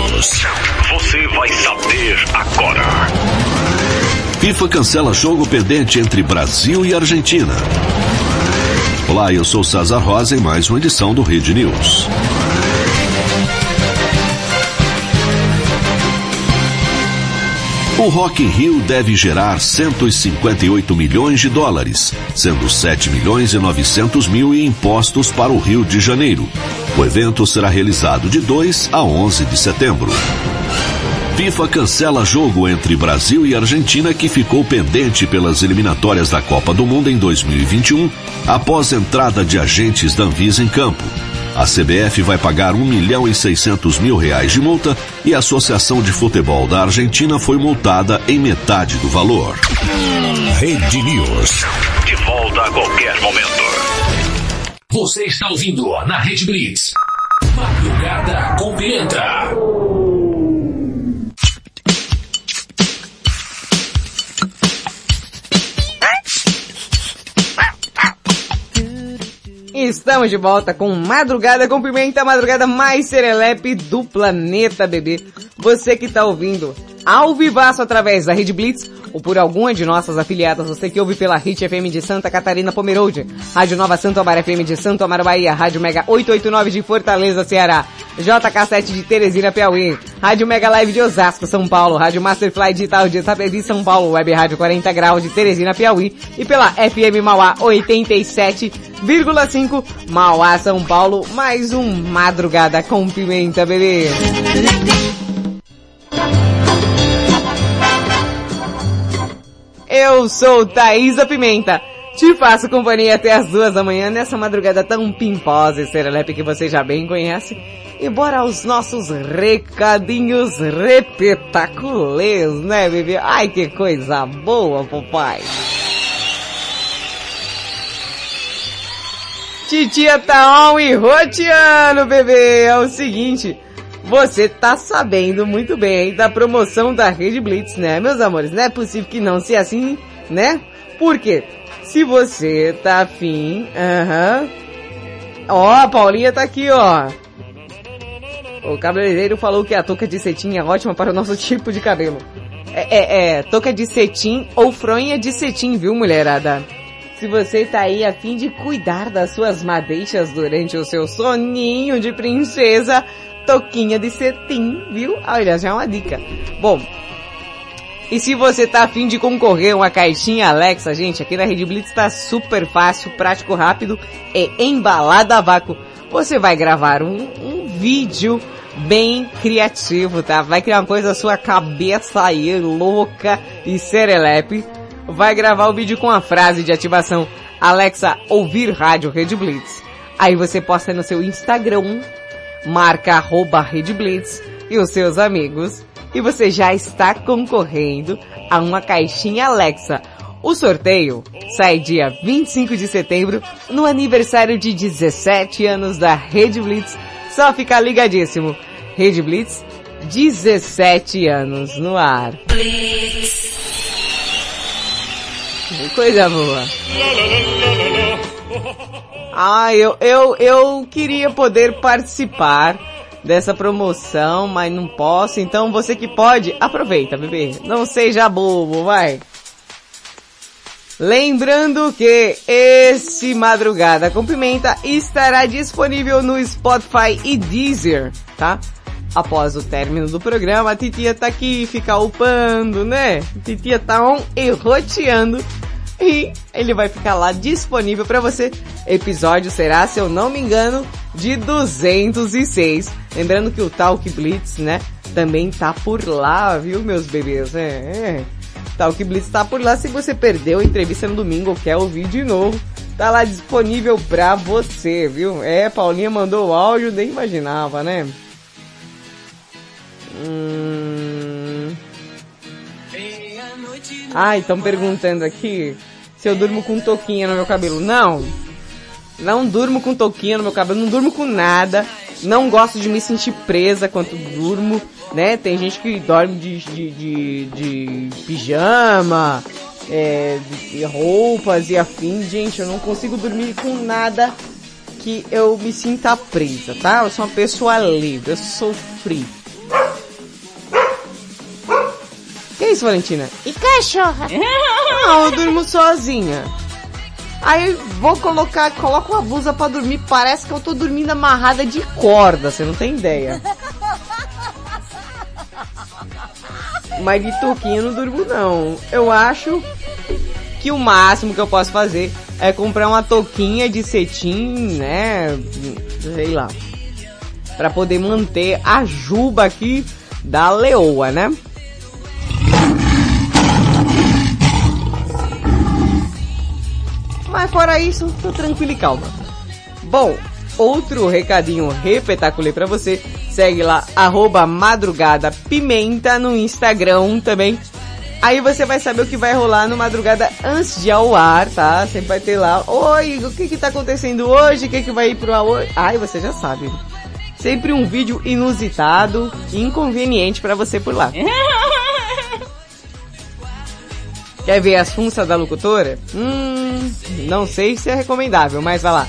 Você vai saber agora. FIFA cancela jogo pendente entre Brasil e Argentina. Olá, eu sou César Rosa em mais uma edição do Rede News. O Rock in Rio deve gerar 158 milhões de dólares, sendo 7 milhões e 900 mil em impostos para o Rio de Janeiro. O evento será realizado de 2 a 11 de setembro. FIFA cancela jogo entre Brasil e Argentina que ficou pendente pelas eliminatórias da Copa do Mundo em 2021, após entrada de agentes da Anvisa em campo. A CBF vai pagar 1 milhão e 600 mil reais de multa e a Associação de Futebol da Argentina foi multada em metade do valor. Rede News. De volta a qualquer momento. Você está ouvindo na Rede Blitz. Madrugada com Pimenta. Estamos de volta com Madrugada com Pimenta, madrugada mais serelepe do planeta, bebê. Você que tá ouvindo ao vivaço através da Rede Blitz ou por alguma de nossas afiliadas, você que ouve pela Hit FM de Santa Catarina Pomerode, Rádio Nova Santo Amaro FM de Santo Amaro Bahia, Rádio Mega 889 de Fortaleza, Ceará, JK7 de Teresina, Piauí, Rádio Mega Live de Osasco, São Paulo, Rádio Masterfly Digital de Itapevi, São Paulo, Web Rádio 40 Graus de Teresina, Piauí e pela FM Mauá 87,5 Mauá, São Paulo, mais um Madrugada com Pimenta, bebê. Eu sou Thaisa Pimenta. Te faço companhia até as duas da manhã nessa madrugada tão pimposa e serelepe que você já bem conhece. E bora aos nossos recadinhos repetaculês, né, bebê? Ai, que coisa boa, papai. Titia tá on e roteando, bebê. É o seguinte, você tá sabendo muito bem aí da promoção da Rede Blitz, né, meus amores? Não é possível que não seja assim, né? Por quê? Se você tá afim, aham. Ó, a Paulinha tá aqui, ó. O cabeleireiro falou que a touca de cetim é ótima para o nosso tipo de cabelo. É, é, é, touca de cetim ou fronha de cetim, viu, mulherada? Se você tá aí a fim de cuidar das suas madeixas durante o seu soninho de princesa, toquinha de cetim, viu? Olha, já é uma dica. Bom, e se você tá afim de concorrer a uma caixinha Alexa, gente, aqui na Rede Blitz tá super fácil, prático, rápido, é embalada a vácuo. Você vai gravar um, um vídeo bem criativo, tá? Vai criar uma coisa sua cabeça aí, louca e serelepe. Vai gravar o vídeo com a frase de ativação Alexa, ouvir rádio Rede Blitz. Aí você posta no seu Instagram, marca arroba Rede Blitz e os seus amigos e você já está concorrendo a uma caixinha Alexa. O sorteio sai dia 25 de setembro, no aniversário de 17 anos da Rede Blitz. Só ficar ligadíssimo. Rede Blitz, 17 anos no ar. Blitz. Coisa boa. Ah, eu, eu, eu queria poder participar dessa promoção, mas não posso. Então você que pode, aproveita, bebê. Não seja bobo, vai. Lembrando que esse Madrugada com Pimenta estará disponível no Spotify e Deezer, tá? Após o término do programa, a titia tá aqui, fica upando, né? A titia tá on e roteando. E ele vai ficar lá disponível para você. Episódio será, se eu não me engano, de 206. Lembrando que o Talk Blitz, né, também tá por lá, viu, meus bebês? É, é. Talk Blitz tá por lá. Se você perdeu a entrevista no domingo ou quer ouvir de novo, tá lá disponível pra você, viu? É, Paulinha mandou o áudio, nem imaginava, né? Hum... Ah, estão perguntando aqui se eu durmo com touquinha no meu cabelo. Não. Não durmo com touquinha no meu cabelo, não durmo com nada. Não gosto de me sentir presa quando durmo, né? Tem gente que dorme de, de, de, de pijama, é, de roupas e afim. Gente, eu não consigo dormir com nada que eu me sinta presa, tá? Eu sou uma pessoa livre, eu sou free. Isso, Valentina? E cachorra? Não, eu durmo sozinha. Aí vou colocar, coloco uma blusa pra dormir, parece que eu tô dormindo amarrada de corda, você não tem ideia. Mas de touquinha eu não durmo não. Eu acho que o máximo que eu posso fazer é comprar uma touquinha de cetim, né? Sei lá. Pra poder manter a juba aqui da leoa, né? Mas fora isso, tô tranquilo e calma. Bom, outro recadinho repetaculê pra você. Segue lá, arroba madrugada pimenta no Instagram também. Aí você vai saber o que vai rolar no madrugada antes de ao ar, tá? Sempre vai ter lá, oi, o que que tá acontecendo hoje? O que que vai ir pro ar hoje? Ai, você já sabe. Sempre um vídeo inusitado e inconveniente para você por lá. Quer ver as funções da locutora? Hum, não sei se é recomendável, mas vai lá.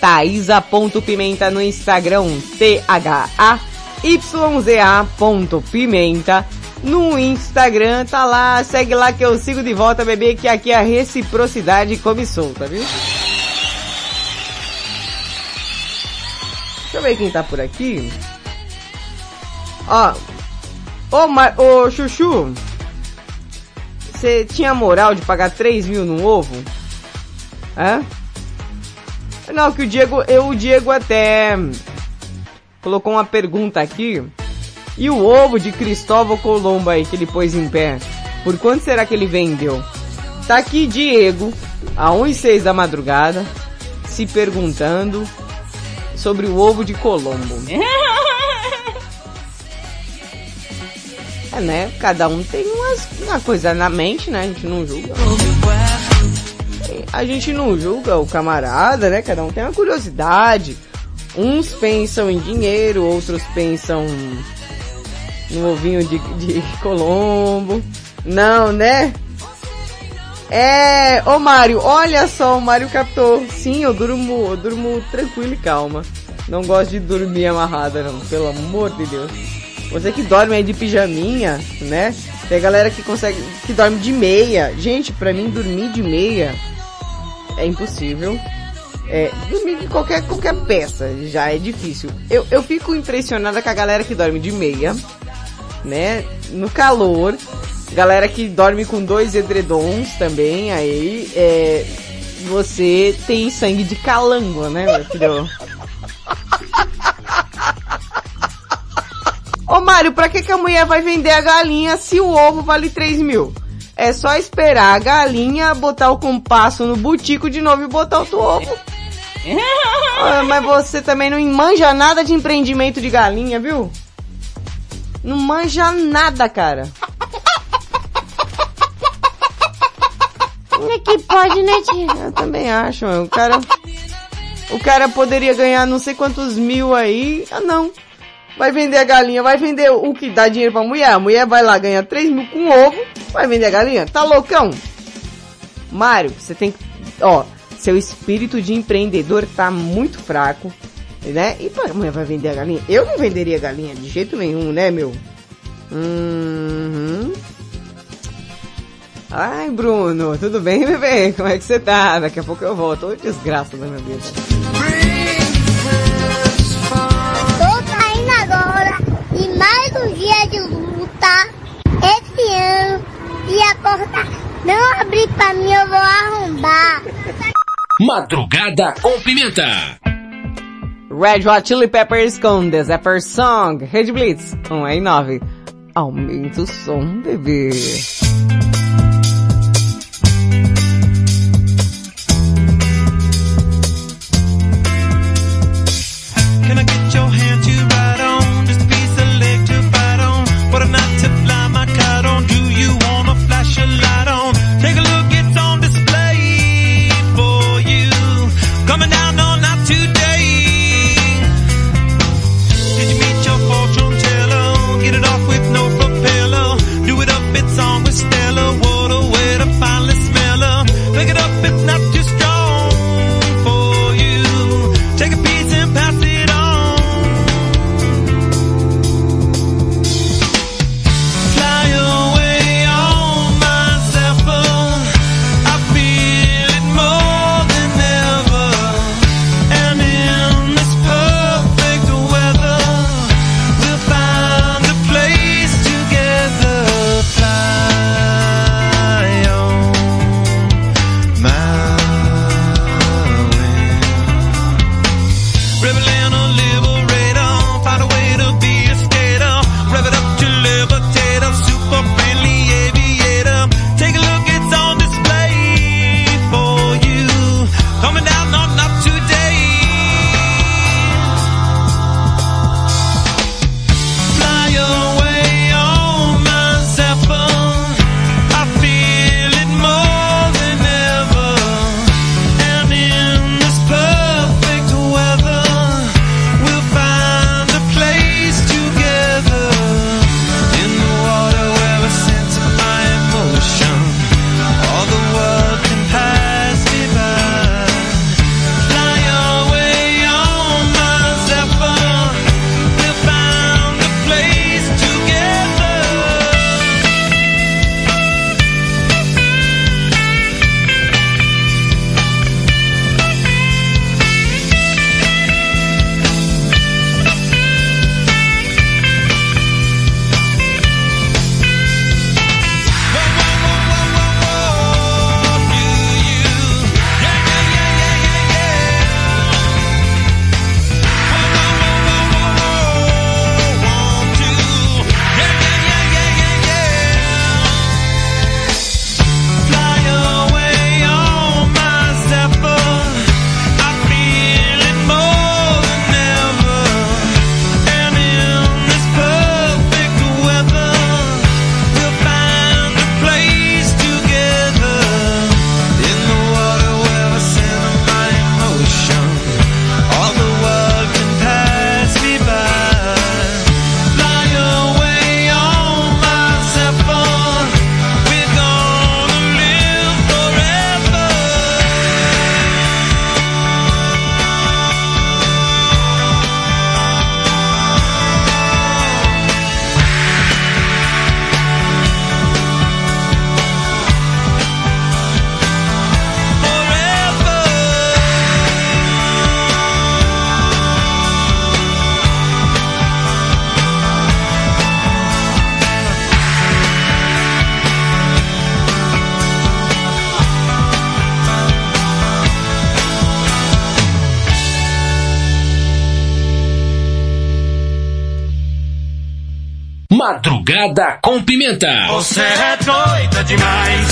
Thaisa.pimenta no Instagram, T-H-A-Y-Z-A.pimenta. No Instagram, tá lá, segue lá que eu sigo de volta, bebê, que aqui a reciprocidade come solta, viu? Deixa eu ver quem tá por aqui. Ó, ô, ô Chuchu, você tinha moral de pagar 3 mil num ovo? Hã? Não, que o Diego, eu, o Diego até colocou uma pergunta aqui. E o ovo de Cristóvão Colombo aí que ele pôs em pé? Por quanto será que ele vendeu? Tá aqui Diego, a 1 e 6 da madrugada, se perguntando sobre o ovo de Colombo. É, né? Cada um tem umas, uma coisa na mente, né? A gente não julga. A gente não julga o camarada, né? Cada um tem uma curiosidade. Uns pensam em dinheiro, outros pensam no ovinho de, de Colombo. Não, né? É, ô Mário, olha só, o Mário captou. Sim, eu durmo, eu durmo tranquilo e calma. Não gosto de dormir amarrada, não, pelo amor de Deus. Você que dorme aí de pijaminha, né? Tem galera que consegue, que dorme de meia. Gente, pra mim dormir de meia é impossível. É, dormir de qualquer, qualquer peça já é difícil. Eu, eu fico impressionada com a galera que dorme de meia, né? No calor. Galera que dorme com dois edredons também, aí, é, você tem sangue de calango, né, meu filho? Ô Mário, pra que, que a mulher vai vender a galinha se o ovo vale 3 mil? É só esperar a galinha, botar o compasso no butico de novo e botar outro ovo. Ah, mas você também não manja nada de empreendimento de galinha, viu? Não manja nada, cara. É que pode, né, tia? Eu também acho, mano. O cara. O cara poderia ganhar não sei quantos mil aí. Ah, não. Vai vender a galinha, vai vender o que dá dinheiro pra mulher. A mulher vai lá ganhar 3 mil com ovo, vai vender a galinha. Tá loucão? Mário, você tem que. Ó, seu espírito de empreendedor tá muito fraco, né? E pô, a mulher vai vender a galinha? Eu não venderia galinha de jeito nenhum, né, meu? Uhum. Ai, Bruno, tudo bem, bebê? Como é que você tá? Daqui a pouco eu volto. Ô, desgraça da minha vida. Um dia de luta. Esse ano, e a porta não abrir pra mim, eu vou arrombar. Madrugada com pimenta. Red Hot Chili Peppers com The Zapper Song. Red Blitz, 1 em 9. Aumenta o som, bebê. Madrugada com Pimenta. Você é doida demais.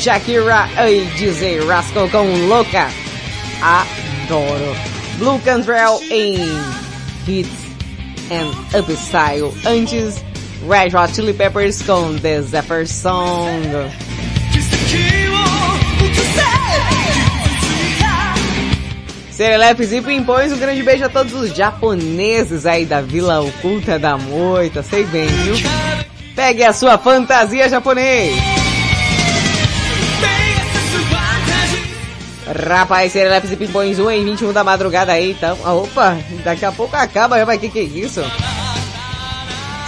Shakira e DJ Rascal com Louca. Adoro. Blue Cantrell em Hits and Upstyle. Antes, Red Hot Chili Peppers com The Zephyr Song. Serelepes e Pimpões, um grande beijo a todos os japoneses aí da Vila Oculta da Moita. Sei bem, viu? Pegue a sua fantasia japonês. Rapaz, Serelepes e Pimpões 1 em 21 da madrugada aí, então. Ah, Opa, daqui a pouco acaba, já vai, que que é isso?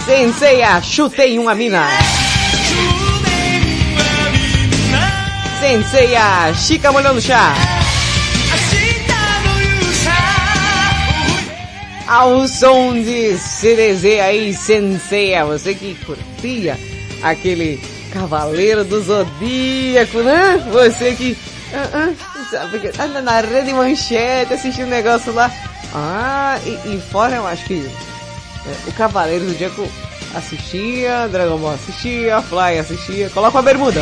Senseiya, chutei uma mina. Senseiya, Chica molhando chá. Ao som de CDZ aí, Senseiya, você que curtia aquele Cavaleiro do Zodíaco, né? Você que ah, ah, sabe, anda na rede manchete assistindo um negócio lá. Ah, e, e fora eu acho que é, o Cavaleiro do Zodíaco assistia, Dragon Ball assistia, Fly assistia, coloca a bermuda.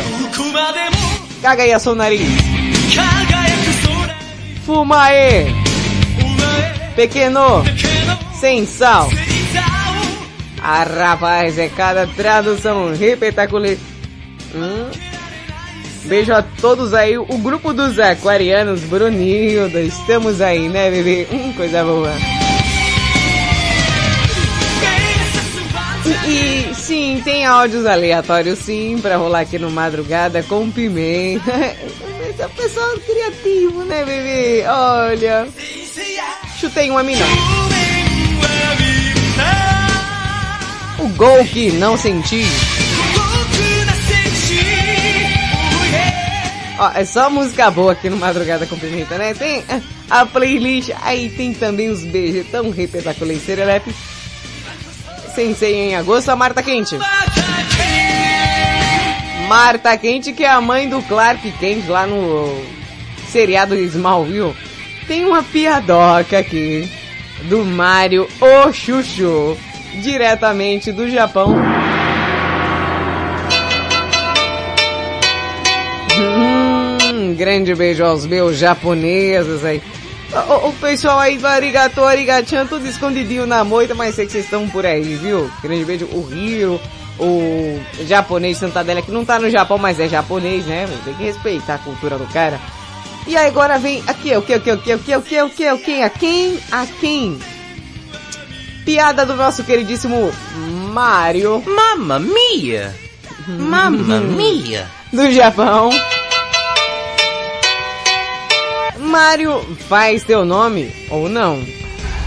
Caga aí a seu nariz. Fumaê. Pequeno. Sem sal. Ah, rapaz, é cada tradução repetacular. Hum. Beijo a todos aí, o grupo dos aquarianos, Brunilda, estamos aí, né, bebê? Hum, coisa boa. E, sim, tem áudios aleatórios sim, pra rolar aqui no Madrugada com pimenta. Esse é o pessoal criativo, né, bebê? Olha, chutei uma mina. O gol que não senti. Ó, é só música boa aqui no Madrugada com Pimenta, né? Tem a playlist, aí tem também os beijos tão repetaculei serelepe. Sensei em agosto, a Marta Quente. Marta Quente, que é a mãe do Clark Kent lá no seriado Smallville. Tem uma piadoca aqui do Mario O Chuchu, diretamente do Japão. Grande beijo aos meus japoneses aí. O, o pessoal aí do Arigato, Arigatinha, tudo escondidinho na moita, mas sei que vocês estão por aí, viu? Grande beijo, o Hiro, o japonês Santadela, que não tá no Japão, mas é japonês, né? Tem que respeitar a cultura do cara. E aí agora vem aqui, o que, o que, o que, o que, o que, o que, o que, a quem, a quem? Piada do nosso queridíssimo Mario. Mamma mia! Mamma mia! Do Japão. Mario, faz teu nome ou não?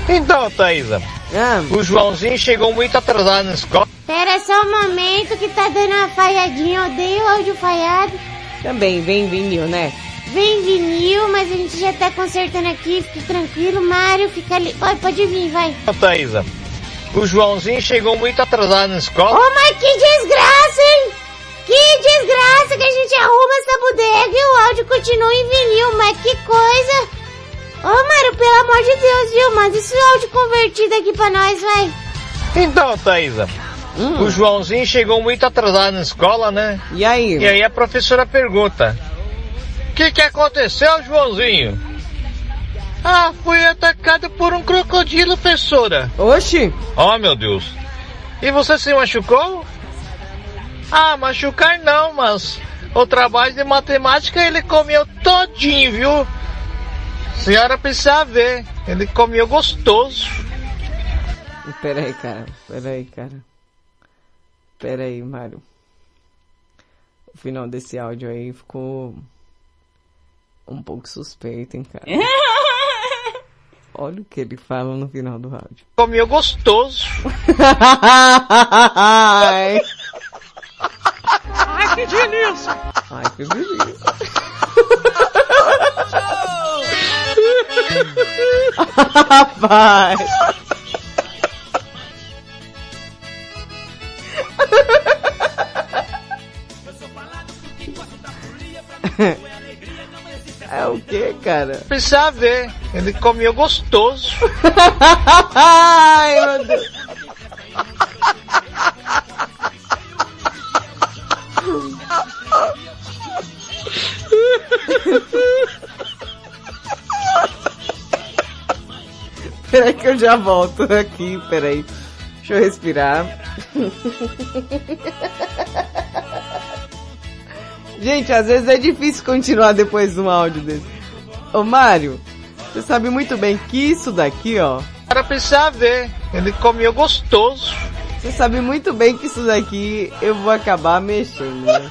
Então, Thaisa, Ah, o Joãozinho chegou muito atrasado na escola. Pera só um momento que tá dando uma falhadinha. Eu odeio áudio falhado. também vem vinil, né? Vem vinil, mas a gente já tá consertando aqui. Fique tranquilo, Mário. Fica ali. Pode, pode vir, vai. Então, Thaisa, o Joãozinho chegou muito atrasado na escola. Oh, mas que desgraça, hein? Que desgraça que a gente arruma essa bodega e o áudio continua em vinil, mas que coisa! Ô, Mário, pelo amor de Deus, viu? Manda esse áudio convertido aqui pra nós, vai. Então, Thaisa, o Joãozinho chegou muito atrasado na escola, né? E aí? E aí a professora pergunta: O que, que aconteceu, Joãozinho? Ah, fui atacado por um crocodilo, professora. Oxi! Oh, meu Deus. E você se machucou? Ah, machucar não, mas o trabalho de matemática ele comeu todinho, viu? Senhora precisa ver, ele comeu gostoso. Pera aí, cara. Pera aí, cara. Pera aí, Mário. O final desse áudio aí ficou um pouco suspeito, hein, cara. Olha o que ele fala no final do áudio. Comeu gostoso. Ai, Ai, que delícia! ai, que delícia. Rapaz. É o que, cara? Precisa ver, ele comeu gostoso. Ai, meu Deus. Peraí que eu já volto aqui, peraí. Deixa eu respirar. Gente, às vezes é difícil continuar depois de um áudio desse. Ô Mário, você sabe muito bem que isso daqui, ó. Para precisa ver, ele comeu gostoso. Você sabe muito bem que isso daqui eu vou acabar mexendo, né?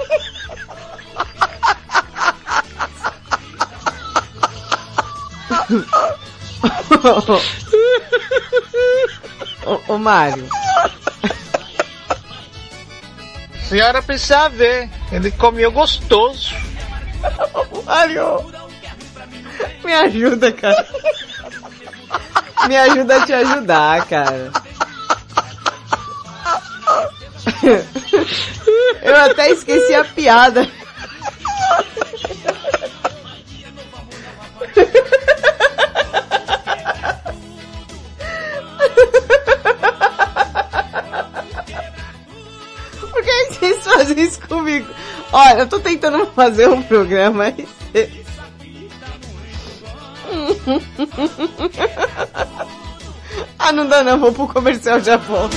ô, ô Mário, Senhora precisa ver, ele comeu gostoso. Mário, me ajuda, cara. Me ajuda a te ajudar, cara. Eu até esqueci a piada. Por que vocês fazem isso comigo? Olha, eu tô tentando fazer um programa você- Ah, não dá não, vou pro comercial já volto.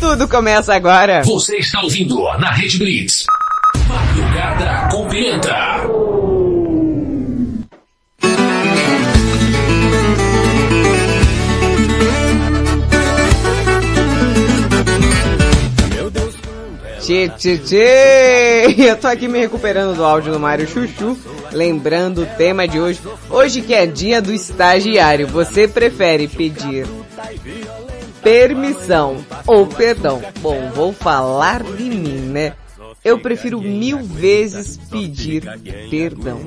Tudo começa agora. Você está ouvindo na Rede Blitz. Madrugada com Pimenta. Tchê, tchê, tchê. Eu tô aqui me recuperando do áudio do Mário Chuchu, lembrando o tema de hoje. Hoje que é dia do estagiário, você prefere pedir permissão ou perdão? Bom, vou falar de mim, né? Eu prefiro mil vezes pedir perdão.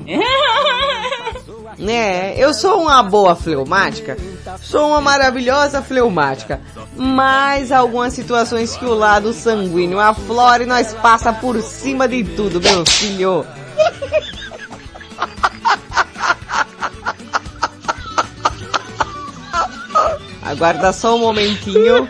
Né, eu sou uma boa fleumática, sou uma maravilhosa fleumática, mas algumas situações que o lado sanguíneo aflora e nós passa por cima de tudo, meu filho. Aguarda só um momentinho.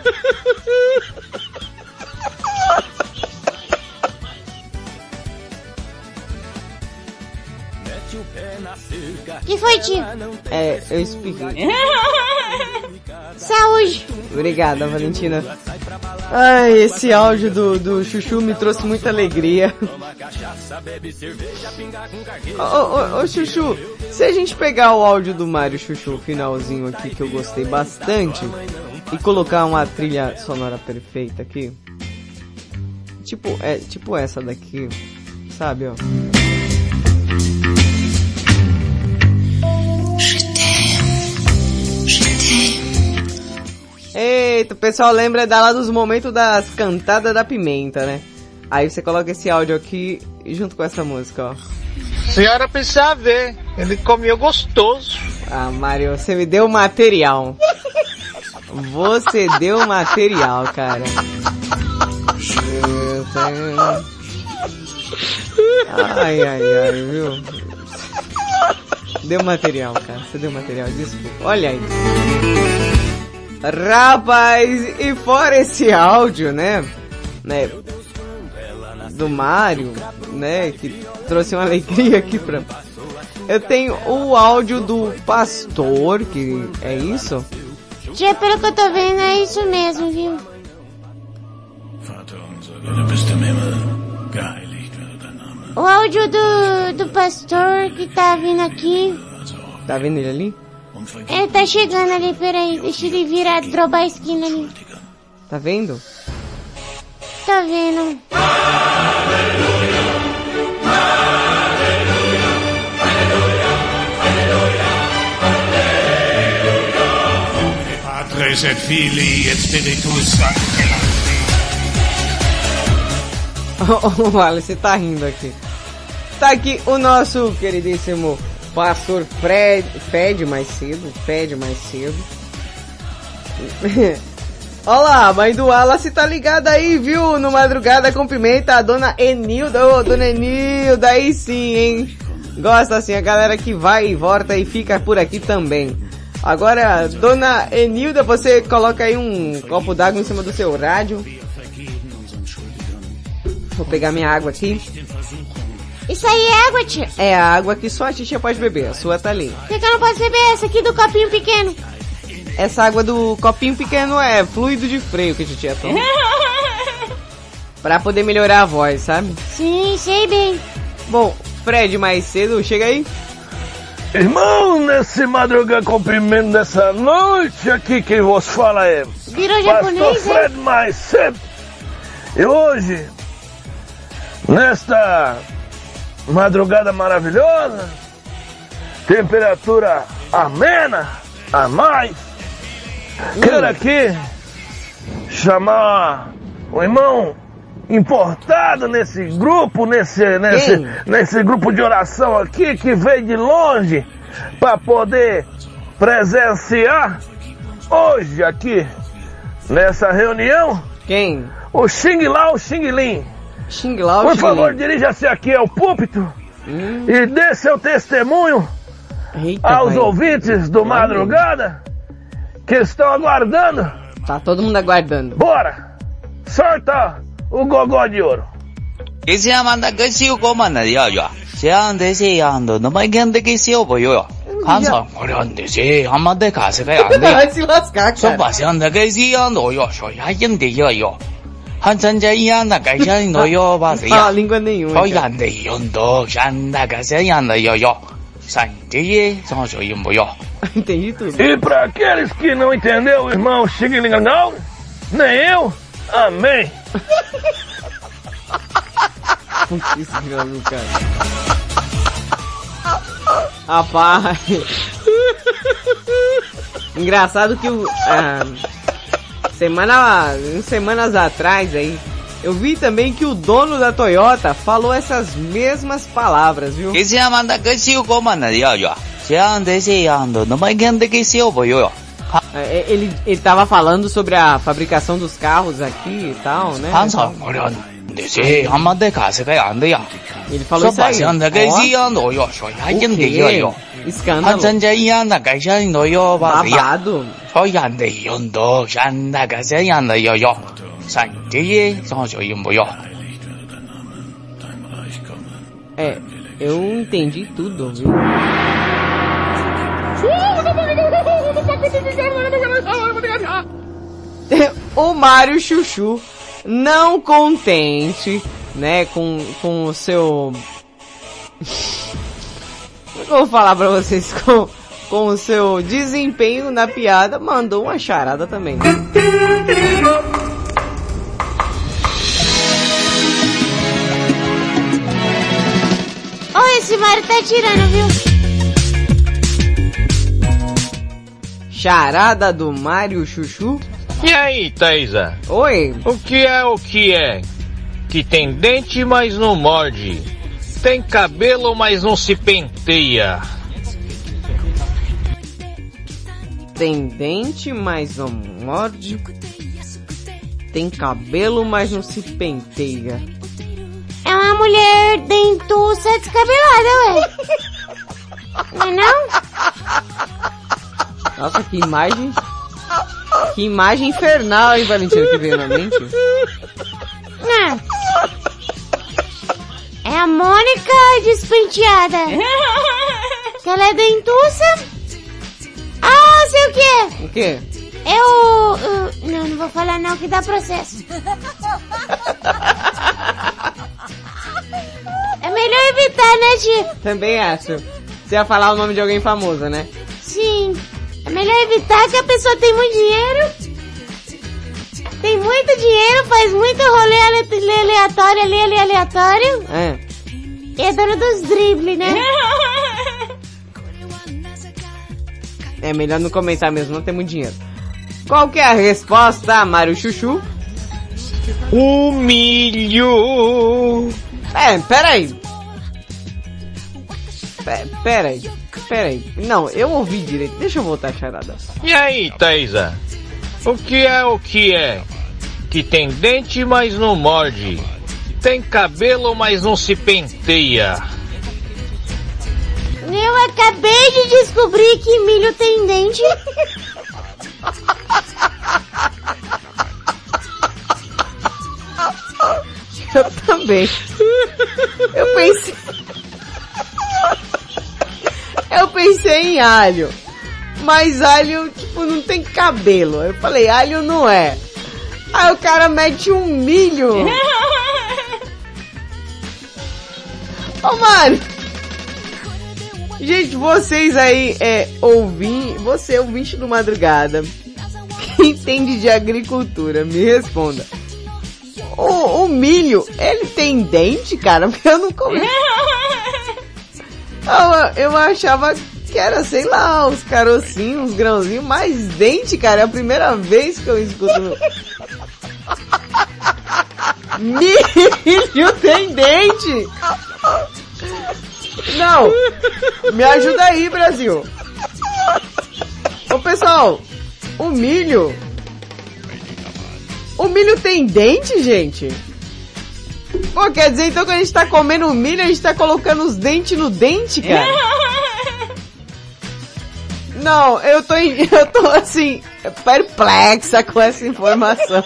que foi, tio? É, eu expliquei. Saúde. Obrigada, Valentina. Ai, esse áudio do, do Chuchu me trouxe muita alegria. Ô, ô, ô, Chuchu, se a gente pegar o áudio do Mário Chuchu, finalzinho aqui, que eu gostei bastante, e colocar uma trilha sonora perfeita aqui, tipo, é, tipo essa daqui, sabe, ó. Eita, o pessoal lembra da lá dos momentos das cantadas da pimenta, né? Aí você coloca esse áudio aqui junto com essa música, ó. Senhora precisa ver, ele comeu gostoso. Ah, Mário, você me deu material. Você deu material, cara. Ai, ai, ai, viu? Deu material, cara. Você deu material, desculpa. Olha aí. Rapaz, e fora esse áudio, né? Né? Do Mario, né? Que trouxe uma alegria aqui pra. Eu tenho o áudio do pastor, que é isso? Tia, pelo que eu tô vendo, é isso mesmo, viu? O áudio do, do pastor que tá vindo aqui. Tá vendo ele ali? Ele tá chegando ali, peraí. Deixa ele virar, drobar a esquina ali. Tá vendo? Tá vendo? Patres et Filii et Spiritus Sancti. o Alice tá rindo aqui. Tá aqui o nosso queridíssimo pastor Fred, Fred mais cedo, Fred mais cedo. Olá, mãe do Wallace tá ligada aí, viu? No Madrugada com Pimenta, a dona Enilda, ô, dona Enilda, aí sim, hein? Gosta assim, a galera que vai e volta e fica por aqui também. Agora, dona Enilda, você coloca aí um copo d'água em cima do seu rádio. Vou pegar minha água aqui. Isso aí é água, tia. É a água que só a titia pode beber, a sua tá ali. Por que, que eu não posso beber essa aqui do copinho pequeno? Essa água do copinho pequeno é fluido de freio que a titia toma. pra poder melhorar a voz, sabe? Sim, sei bem. Bom, Fred mais cedo, chega aí. Irmão, nesse madrugada cumprimento dessa noite aqui, quem vos fala é Virou Pastor japonês, Fred mais cedo. E hoje, nesta madrugada maravilhosa, temperatura amena, a mais, quero aqui chamar o irmão importado nesse grupo, nesse, nesse, Quem? nesse grupo de oração aqui, que veio de longe para poder presenciar hoje aqui nessa reunião. Quem? O Xing Lao Xing Lin. Xing Lao Por favor, dirija-se aqui ao púlpito Hum. e dê seu testemunho Eita, aos ouvintes do Madrugada que estão aguardando. Tá todo mundo aguardando. Bora! Sorta o gogó de ouro. Esse é manda que se o comanda. Ah, se anda, se anda, não vai ganhar de casa, se lascar, cara. Só se anda, ó, ó, só já anda, ó, ó. Hansan língua nenhuma. Sandia, São e Moió. Entendi tudo. E para aqueles que não entendeu, irmão, chega liga não, nem eu, amém. Isso, meu cara. Rapaz. Engraçado que o. Ah, semana, semanas atrás aí, eu vi também que o dono da Toyota falou essas mesmas palavras, viu? esse amanda que se o comandante, ó, se anda, se anda, não vai ganhar que se eu vou, ó. É, é, ele estava falando sobre a fabricação dos carros aqui e tal, né? Então... 对，他妈的卡是这样的呀，说巴西那个一样的药，说阿根的药哟，他真的一样的，跟啥人诺吧？马加，说一样的药多，像那个这样的药药，上第一上学用不用？哎，我理解了，我懂了。哦，马里舒舒。Não contente, né, com, com o seu... Como que eu vou falar pra vocês? Com, com o seu desempenho na piada, mandou uma charada também. Ô, esse Mário tá tirando, viu? Charada do Mário Chuchu? E aí, Thaisa? Oi. O que é o que é? Que tem dente, mas não morde. Tem cabelo, mas não se penteia. Tem dente, mas não morde. Tem cabelo, mas não se penteia. É uma mulher dentuça descabelada, ué. Não é não? Nossa, que imagem. Que imagem infernal, hein, Valentina, que veio na mente. Não. É a Mônica despenteada. que ela é dentuça. Ah, sei o que O quê? Eu, eu... Não, não vou falar não, que dá processo. É melhor evitar, né, tia? Também acho. Você ia falar o nome de alguém famoso, né? Sim. É melhor evitar que a pessoa tem muito dinheiro. Tem muito dinheiro, faz muito rolê ale- aleatório ali, ali, aleatório. É. E é dona dos dribles, né? É melhor não comentar mesmo, não tem muito dinheiro. Qual que é a resposta, Mário Chuchu? O milho. É, peraí. Pe- Peraí, peraí. Não, eu ouvi direito. Deixa eu voltar a charada. E aí, Thaisa? O que é o que é? Que tem dente, mas não morde. Tem cabelo, mas não se penteia. Eu acabei de descobrir que milho tem dente. Eu também. Eu pensei. Eu pensei em alho. Mas alho, tipo, não tem cabelo. Eu falei, alho não é. Aí o cara mete um milho. Ô, Mário. Gente, vocês aí, é, ouvir, você ouvinte do Madrugada, que entende de agricultura, me responda. O, o milho, ele tem dente, cara? Porque eu não comi. Eu, eu achava que era, sei lá, os carocinhos, uns grãozinhos, mas dente, cara, é a primeira vez que eu escuto. Milho tem dente! Não! Me ajuda aí, Brasil! Ô pessoal, o milho. O milho tem dente, gente? Pô, quer dizer então que a gente tá comendo milho, a gente tá colocando os dentes no dente, cara? Não, eu tô, eu tô assim, perplexa com essa informação.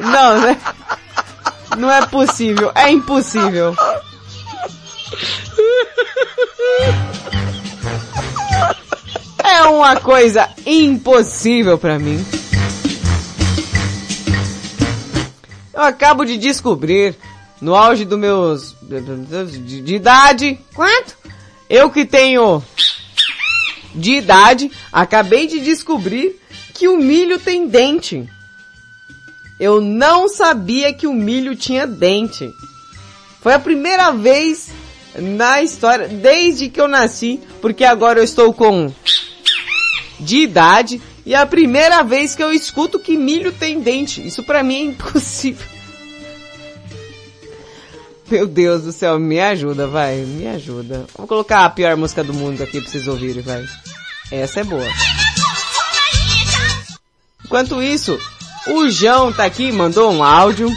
Não, né? Não é possível, é impossível. É uma coisa impossível pra mim. Eu acabo de descobrir, no auge dos meus... de, de idade... Quanto? Eu que tenho... de idade, acabei de descobrir que o milho tem dente. Eu não sabia que o milho tinha dente. Foi a primeira vez na história, desde que eu nasci, porque agora eu estou com de idade, e é a primeira vez que eu escuto que milho tem dente. Isso pra mim é impossível. Meu Deus do céu, me ajuda, vai, me ajuda. Vou colocar a pior música do mundo aqui pra vocês ouvirem, vai. Essa é boa. Enquanto isso, o João tá aqui, mandou um áudio.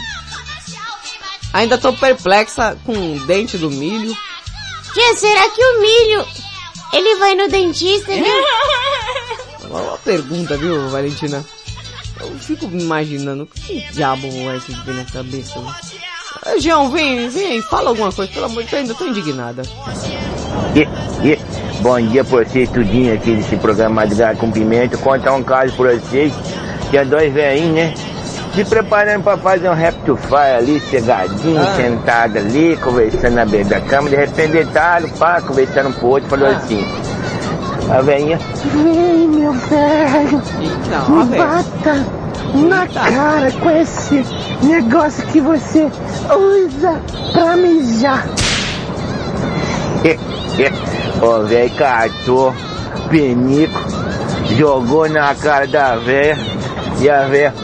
Ainda tô perplexa com o dente do milho. Tia, será que o milho, ele vai no dentista, viu? Uma, uma pergunta, viu, Valentina? Eu fico imaginando, que diabo é que vem na cabeça? né? Ah, João, vem, vem, fala alguma coisa, pelo amor de Deus, ainda tô indignada. Bom dia pra vocês, tudinho aqui desse programa Madrugada com Pimenta. Contar um caso pra vocês. Tinha dois velhinhos, né? Se preparando pra fazer um rap to fire ali, cegadinho, Ah. sentado ali, conversando na beira da cama. De repente deitaram, pá, conversando um pro outro, falou assim. A velhinha, Vem, meu velho. Eita, me velho. Na cara com esse negócio que você usa pra mijar. o velho catou, penico, jogou na cara da velha e a velha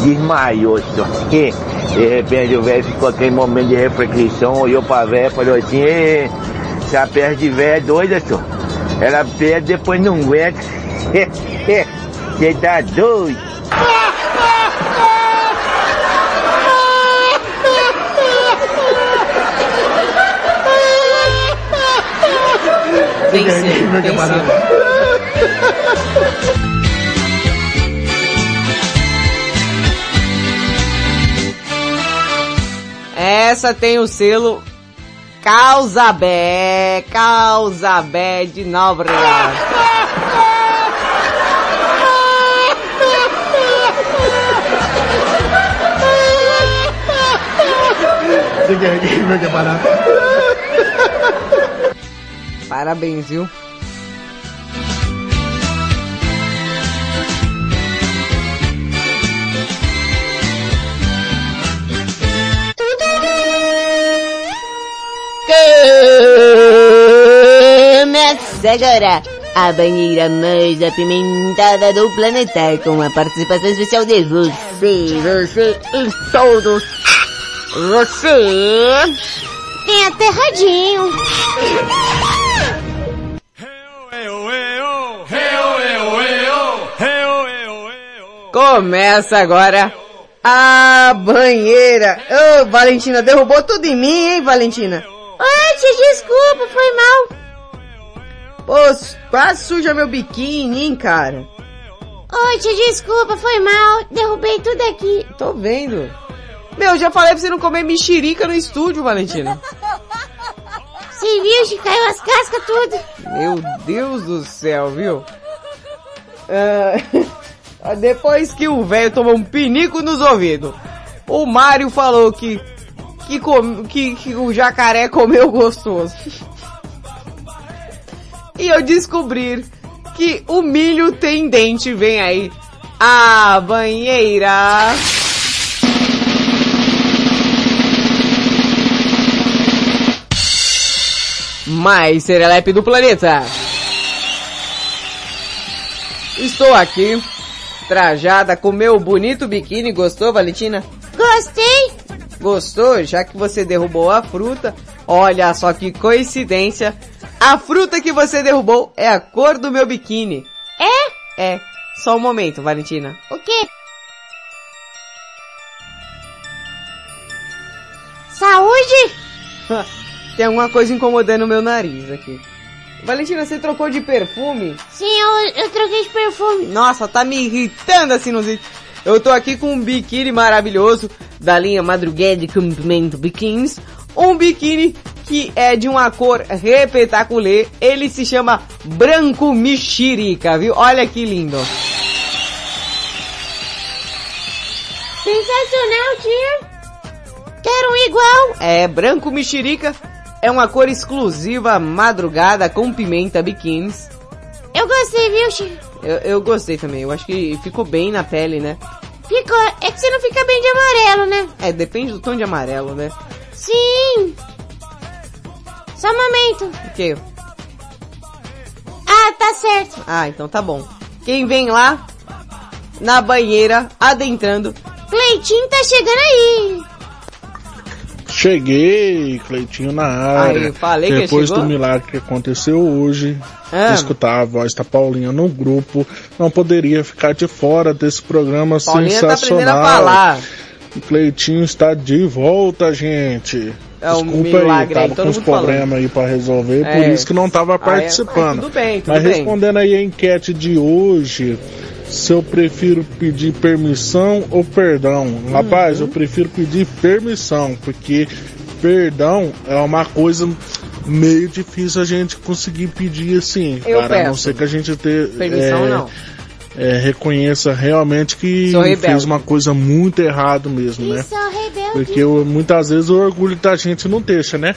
desmaiou só. De repente o velho ficou aquele momento de reflexão, olhou pra velha e falou assim, "Ê, essa perna de velha é doida, só. Ela perde depois não aguenta. Você tá doido? Venceu, venceu. Essa tem o selo Causabé, Causabé de Orleans. Parabéns, viu? Começa agora a banheira mais apimentada do planeta com a participação especial de você, você e todos. Você Tem até radinho. Começa agora a banheira. Ô, Valentina, derrubou tudo em mim, hein, Valentina? Oi, tia, desculpa, foi mal. Pô, quase suja meu biquíni, hein, cara? Oi, tia, desculpa, foi mal. Derrubei tudo aqui. Tô vendo. Meu, já falei pra você não comer mexerica no estúdio, Valentina. Você viu, que caiu as cascas tudo. Meu Deus do céu, viu? Ah, depois que o velho tomou um pinico nos ouvidos, o Mário falou que que, com- que, que o jacaré comeu gostoso. E eu descobri que o milho tem dente, vem aí. A banheira. Mais serelepe do planeta. Estou aqui, trajada com meu bonito biquíni. Gostou, Valentina? Gostei. Gostou? Já que você derrubou a fruta, olha só que coincidência. A fruta que você derrubou é a cor do meu biquíni. É? É. Só um momento, Valentina. O quê? Saúde? Tem alguma coisa incomodando o meu nariz aqui. Valentina, você trocou de perfume? Sim, eu, eu troquei de perfume. Nossa, tá me irritando a sinusite. Eu tô aqui com um biquíni maravilhoso da linha Madrugada de Comprimento Biquínis. Um biquíni que é de uma cor repetaculê. Ele se chama Branco Mexerica, viu? Olha que lindo. Sensacional, tia. Quero um igual. É, Branco Mexerica é uma cor exclusiva madrugada com pimenta biquínis. Eu gostei, viu, tia? Eu, eu gostei também, eu acho que ficou bem na pele, né? Ficou. É que você não fica bem de amarelo, né? É, depende do tom de amarelo, né? Sim. Só um momento. O quê? Ah, tá certo. Ah, então tá bom. Quem vem lá na banheira, adentrando. Cleitinho tá chegando aí. Cheguei, Cleitinho na área. Aí, falei Depois do milagre que aconteceu hoje, Ah. escutar a voz da Paulinha no grupo, não poderia ficar de fora desse programa Paulinha tá sensacional. falar. O Cleitinho está de volta, gente. É um Desculpa milagre aí, aí, tava todo com uns problemas aí pra resolver, por É. isso que não tava Ah, é? participando. Mas tudo bem, tudo Mas bem. respondendo aí a enquete de hoje, se eu prefiro pedir permissão ou perdão. Uhum. Rapaz, eu prefiro pedir permissão, porque perdão é uma coisa meio difícil a gente conseguir pedir assim, Eu cara, a não peço. ser que a gente ter Permissão, é, não. é, reconheça realmente que fez uma coisa muito errado mesmo, né? Porque o- muitas vezes o orgulho da gente não deixa, né?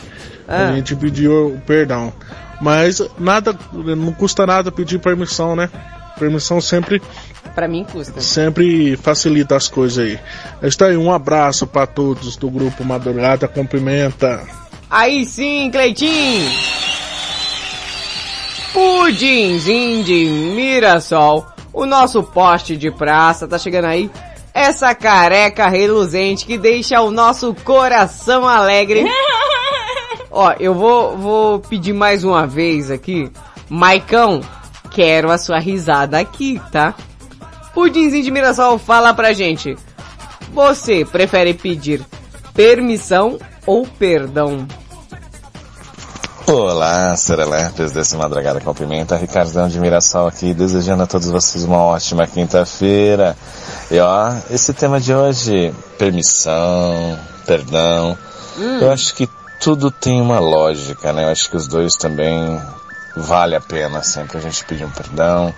Ah. A gente pedir o perdão. Mas nada, não custa nada pedir permissão, né? Permissão sempre, Pra mim custa. sempre facilita as coisas aí. Está aí, um abraço para todos do grupo Madrugada Cumprimenta. Aí sim, Cleitinho! Pudinzinho de Mirassol, o nosso poste de praça, tá chegando aí. Essa careca reluzente que deixa o nosso coração alegre. Ó, eu vou, vou pedir mais uma vez aqui. Maicão, quero a sua risada aqui, tá? Pudinzinho de Mirassol, fala pra gente. Você prefere pedir permissão ou perdão? Olá, serelepes desse Madrugada com Pimenta, Ricardão de Mirassol aqui, desejando a todos vocês uma ótima quinta-feira. E ó, esse tema de hoje, permissão, perdão, Hum. eu acho que tudo tem uma lógica, né? Eu acho que os dois também vale a pena sempre a gente pedir um perdão,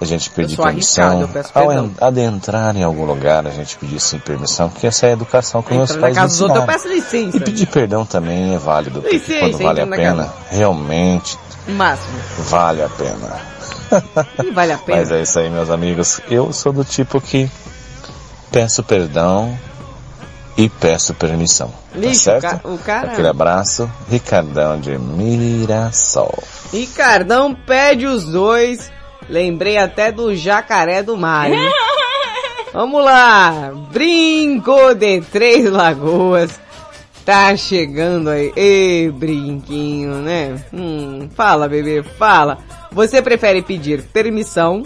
a gente pedir permissão. Ao en- adentrar em algum lugar, a gente pedir sim permissão, porque essa é a educação que meus pais casa dos outros, eu ensinaram. peço licença. E pedir perdão também é válido, porque Licença, quando vale a pena, realmente Máximo. vale a pena. E vale a pena. Mas é isso aí, meus amigos. Eu sou do tipo que peço perdão e peço permissão. Tá Lixo, certo? o ca- o cara- Aquele abraço, Ricardão de Mirassol. Ricardão pede os dois. Lembrei até do jacaré do Mario. Vamos lá! Brinco de Três Lagoas. Tá chegando aí. Ei, brinquinho, né? Hum, fala, bebê, fala. Você prefere pedir permissão?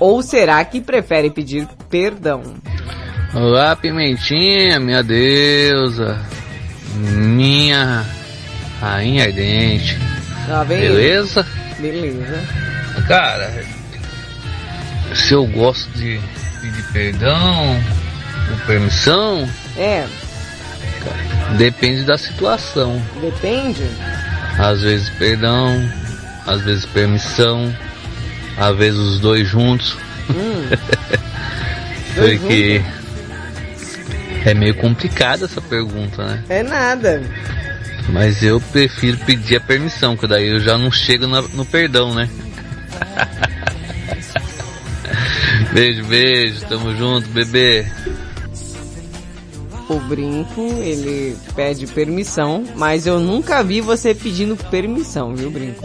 Ou será que prefere pedir perdão? Olá, Pimentinha, minha deusa, minha rainha vem ele. Beleza? Beleza. Cara, se eu gosto de pedir perdão ou permissão, É, depende da situação. depende. Às vezes perdão, às vezes permissão, às vezes os dois juntos. Hum. Porque é meio complicada essa pergunta, né? É nada. Mas eu prefiro pedir a permissão, que daí eu já não chego na- no perdão, né? beijo, beijo, tamo junto, bebê. O brinco, ele pede permissão, mas eu nunca vi você pedindo permissão, viu, brinco?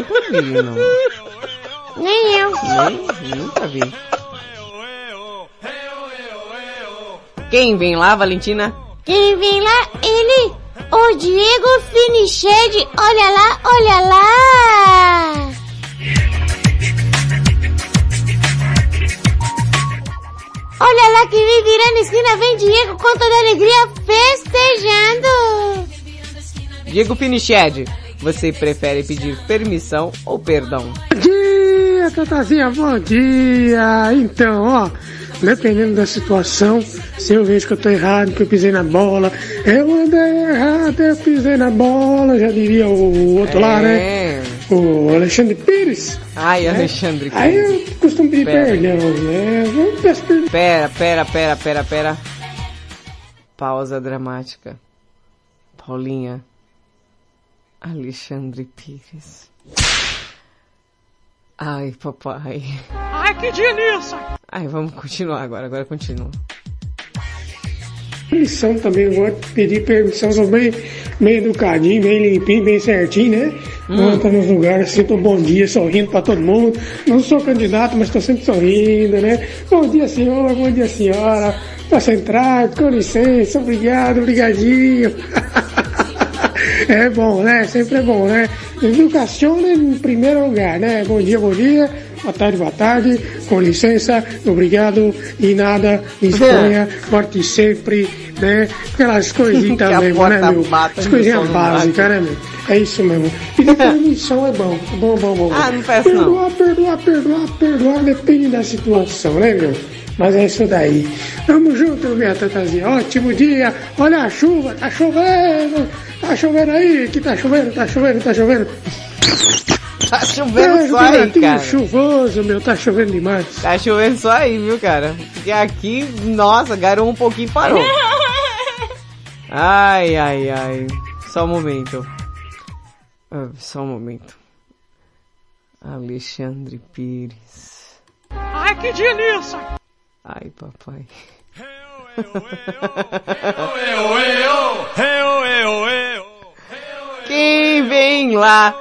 Nunca vi, não. Nem eu. Nem, nunca vi. Quem vem lá, Valentina? Quem vem lá? Ele, o Diego Finiched. Olha lá, olha lá. Olha lá que vem virando esquina, vem Diego com toda alegria festejando. Diego Finiched, você prefere pedir permissão ou perdão? Bom dia, Tatazinha, bom dia. Então, ó, dependendo da situação, se eu vejo que eu tô errado, que eu pisei na bola, eu andei errado, eu pisei na bola, já diria o outro lá, né? O Alexandre Pires. Ai, né? Alexandre Aí Pires. eu costumo pedir Pera. perdão, né? Eu peço perdão. Pera, pera, pera, pera, pera. Pausa dramática. Paulinha. Alexandre Pires. Ai, papai. Ai, que delícia! Ai, vamos continuar agora, agora continua. Permissão também, eu vou pedir permissão, sou bem, bem educadinho, bem limpinho, bem certinho, né? Hum. Vou nos lugares, assim, tô bom dia, sorrindo pra todo mundo. Não sou candidato, mas tô sempre sorrindo, né? Bom dia, senhor, bom dia, senhora. Posso entrar, com licença, obrigado, obrigadinho. É bom, né? Sempre é bom, né? Educação em primeiro lugar, né? Bom dia, bom dia. Boa tarde, boa tarde. Com licença, obrigado. E nada, Espanha, forte sempre, né? Aquelas coisinhas a porta né, meu? As coisinhas básicas, né, meu? É isso mesmo. Pedir permissão é bom. Bom, bom, bom. Ah, não peço não. Perdoar, perdoar, perdoar, perdoar, depende da situação, né, meu? Mas é isso daí. Tamo junto, minha tatazinha. Ótimo dia. Olha a chuva, tá chovendo. Tá chovendo aí, que tá chovendo, tá chovendo, tá chovendo. Tá chovendo É, só aí, cara. chuvoso, meu, tá chovendo demais. Tá chovendo só aí, viu, cara? Porque aqui, nossa, garou um pouquinho e parou. Ai, ai, ai. Só um momento. Ah, Só um momento. Alexandre Pires. Ai, que delícia! Ai, papai. Quem vem lá?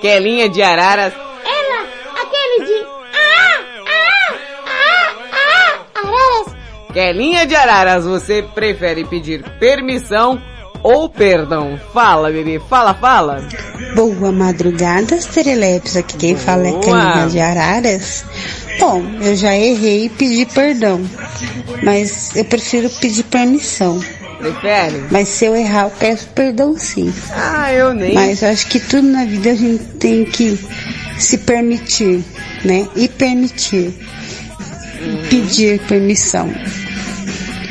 Quelinha de Araras. Ela, aquele de. Ah, ah, ah, ah, araras. Quelinha de Araras, você prefere pedir permissão ou perdão? Fala, bebê. Fala, fala. Boa madrugada, Serelepes. Aqui quem fala é Boa. Caninha de Araras. Bom, eu já errei e pedi perdão. Mas eu prefiro pedir permissão. Prefere? Mas se eu errar, eu peço perdão sim. Ah, eu nem. Mas eu acho que tudo na vida a gente tem que se permitir, né? E permitir. Uhum. Pedir permissão.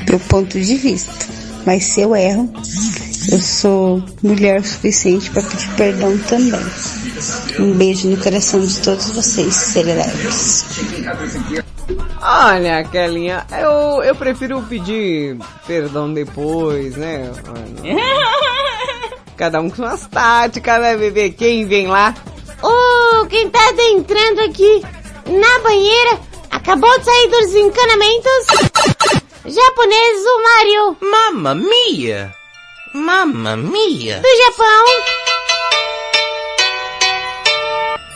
Meu ponto de vista. Mas se eu erro, eu sou mulher o suficiente para pedir perdão também. Um beijo no coração de todos vocês, serelepes. Olha, Kelinha, eu, eu prefiro pedir perdão depois, né? Cada um com suas táticas, né, bebê? Quem vem lá? Oh, quem tá adentrando aqui na banheira acabou de sair dos encanamentos. Japonês, o Mario. Mamma mia! Mamma mia! Do Japão.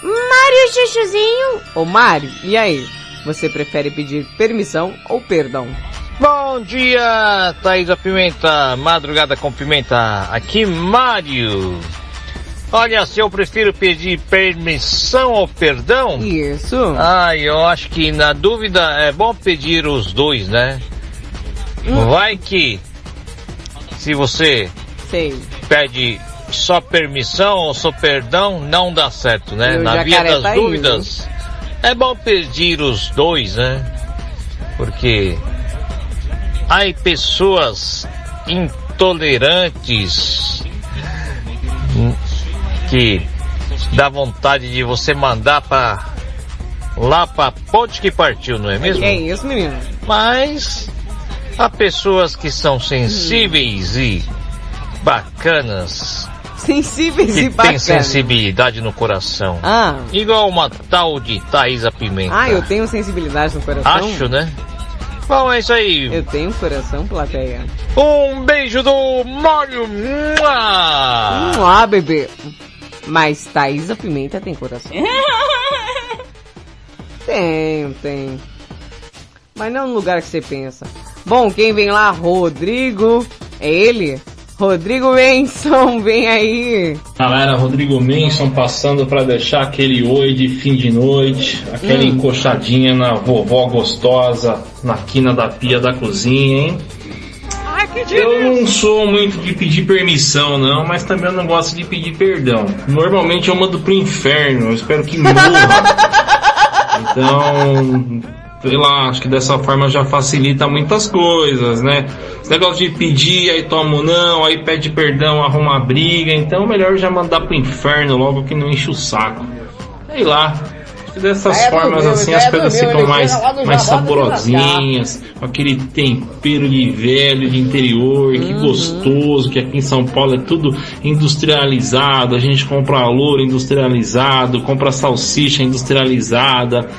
Mario Chuchuzinho. Ô, Mário, e aí? Você prefere pedir permissão ou perdão? Bom dia, Thaisa Pimenta, madrugada com pimenta, aqui Mário. Olha, se eu prefiro pedir permissão ou perdão? Isso. Ah, eu acho que na dúvida é bom pedir os dois, né? Hum. Vai que se você Sei. pede só permissão ou só perdão, não dá certo, né? Na via das tá dúvidas, é bom pedir os dois, né? Porque há pessoas intolerantes que dá vontade de você mandar pra lá pra ponte que partiu, não é mesmo? É isso, menino. Mas há pessoas que são sensíveis e bacanas. Sensíveis que e tem bacanas. sensibilidade no coração. Ah. Igual uma tal de Thaisa Pimenta. Ah, eu tenho sensibilidade no coração? Acho, né? Bom, é isso aí. Eu tenho coração, plateia. Um beijo do Mário. Mua! Vamos lá, bebê. Mas Thaisa Pimenta tem coração. Tenho, tenho. Mas não no lugar que você pensa. Bom, quem vem lá? Rodrigo. É ele? Rodrigo Benson, vem aí. Galera, Rodrigo Menson passando para deixar aquele oi de fim de noite, aquela Hum. encoxadinha na vovó gostosa, na quina da pia da cozinha, hein? Ai, que Eu não sou muito de pedir permissão, não, mas também eu não gosto de pedir perdão. Normalmente eu mando pro inferno, eu espero que morra. Então, lá, acho que dessa forma já facilita muitas coisas, né? Esse negócio de pedir, aí toma um não, aí pede perdão, arruma a briga, então melhor já mandar pro inferno logo que não enche o saco. Sei lá, Dessas Já é do formas meu, assim as é coisas meu, ficam mais, mais saborosinhas, com aquele tempero de velho, de interior, que Uhum. gostoso, que aqui em São Paulo é tudo industrializado, a gente compra louro industrializado, compra salsicha industrializada,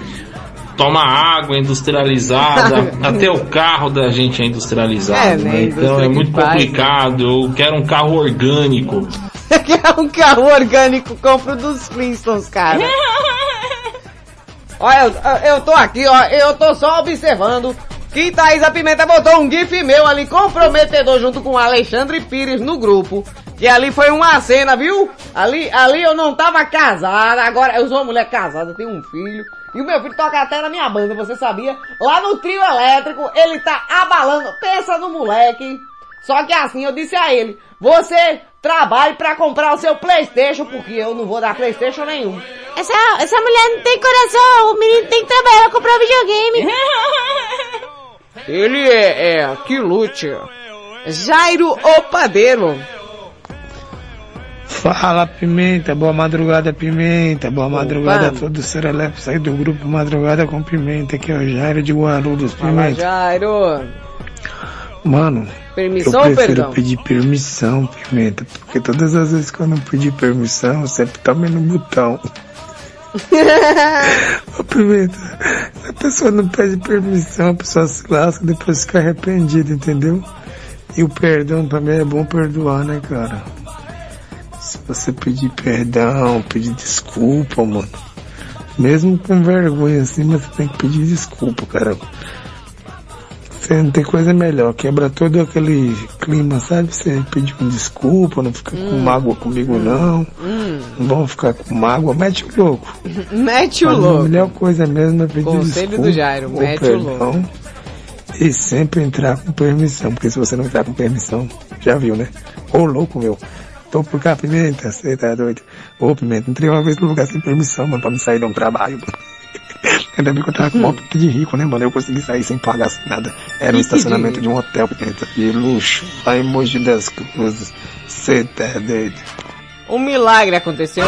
toma água industrializada, até o carro da gente é industrializado, É, né? né? Então é muito complicado, eu quero um carro orgânico. Quer um carro orgânico, compro dos Flintstones, cara. Olha, eu, eu tô aqui, ó, eu tô só observando que Thaís a Pimenta botou um gif meu ali comprometedor junto com o Alexandre Pires no grupo. Que ali foi uma cena, viu? Ali, ali eu não tava casada, agora eu sou uma mulher casada, tenho um filho. E o meu filho toca até na minha banda, você sabia? Lá no trio elétrico, ele tá abalando. Pensa no moleque. Só que assim, eu disse a ele, você trabalhe pra comprar o seu Playstation, porque eu não vou dar Playstation nenhum. Essa, essa mulher não tem coração, o menino tem que trabalhar pra comprar videogame. Ele é, é, que lute. Jairo o Padeiro. Fala Pimenta, boa madrugada Pimenta, boa madrugada a todos os Serelepe, saí do grupo Madrugada com Pimenta, aqui é o Jairo de Guarulhos, Fala, Pimenta. Jairo. Mano, Permissão eu prefiro perdão? pedir permissão, Pimenta, porque todas as vezes que eu não pedi permissão, eu sempre tomei no botão. Ô Pimenta, a pessoa não pede permissão, a pessoa se lasca, depois fica arrependida, entendeu? E o perdão também é bom perdoar, né, cara? Se você pedir perdão, pedir desculpa, mano. Mesmo com vergonha assim, mas você tem que pedir desculpa, cara. Você não tem coisa melhor, quebra todo aquele clima, sabe? Você pedir desculpa, não fica com Hum. mágoa comigo não. Hum, Não vamos ficar com mágoa, mete o louco. mete o Mas A louco. melhor coisa mesmo é pedir Conselho desculpa, do Jairo, mete o perdão, E sempre entrar com permissão, porque se você não entrar com permissão, já viu, né? Ô louco, meu. Tô por cá, Pimenta, você tá doido? Ô, Pimenta, entrei uma vez no lugar sem permissão, mano, pra me sair de um trabalho, mano. Ainda bem que eu tava com mó pique de rico, né, mano? Eu consegui sair sem pagar nada. Era um estacionamento de um hotel, Pimenta, de luxo. Lá em Mogi das Cruzes. Você tá doido? Um milagre aconteceu.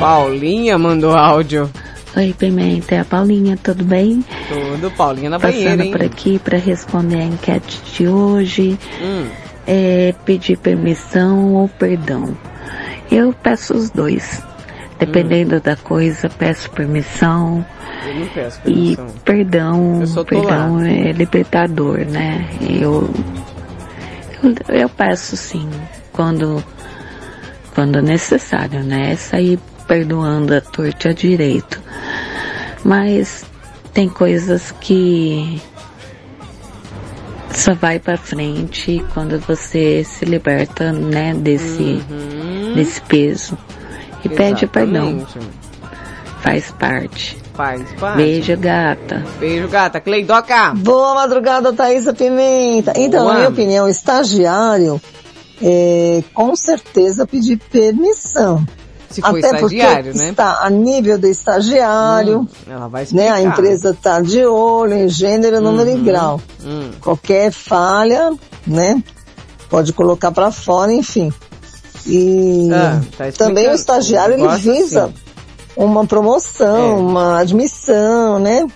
Paulinha mandou áudio. Oi, Pimenta, é a Paulinha, tudo bem? Tudo, Paulinha na Passando banheira, hein? por aqui para responder a enquete de hoje. Hum. É pedir permissão ou perdão. Eu peço os dois. Dependendo da coisa, peço permissão. Eu não peço E permissão. perdão, só tô perdão lá. é libertador, né? Eu, eu, eu peço sim, quando, quando necessário, né? Sair perdoando a torta e a direito. Mas tem coisas que só vai pra frente quando você se liberta, né, desse, desse peso. E pede perdão. Exatamente. Faz parte. Faz parte. Beijo, gata. Beijo, gata. Cleidoca. Boa madrugada, Thaisa Pimenta. Então, Boa. na minha opinião, estagiário, é, com certeza pedir permissão. Se for Até estagiário, porque né? está a nível do estagiário, Hum, ela vai né? explicar. A empresa está de olho em gênero, número e Uhum. grau. Hum. Qualquer falha, né? Pode colocar para fora, enfim. E Ah, tá também o estagiário ele visa assim. uma promoção, É. uma admissão, né?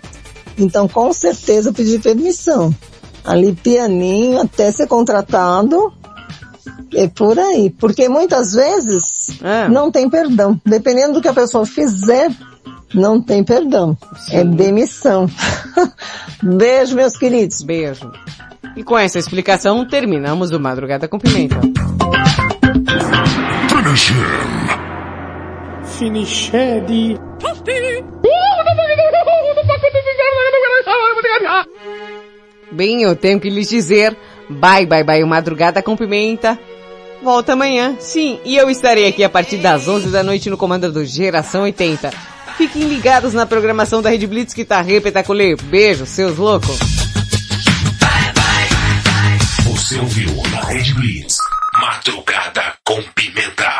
Então, com certeza pedir permissão. Ali pianinho até ser contratado. É por aí. Porque muitas vezes É. não tem perdão. Dependendo do que a pessoa fizer, não tem perdão. É demissão. Beijo, meus queridos. Beijo. E com essa explicação, terminamos o Madrugada com Pimenta. Finiched. Bem, eu tenho que lhes dizer, bye bye bye, Madrugada com Pimenta. Volta amanhã, sim, e eu estarei aqui a partir das 11 da noite no comando do Geração 80. Fiquem ligados na programação da Rede Blitz que tá repetaculê. Beijo, seus loucos. Você ouviu na Red Blitz. Madrugada com pimenta.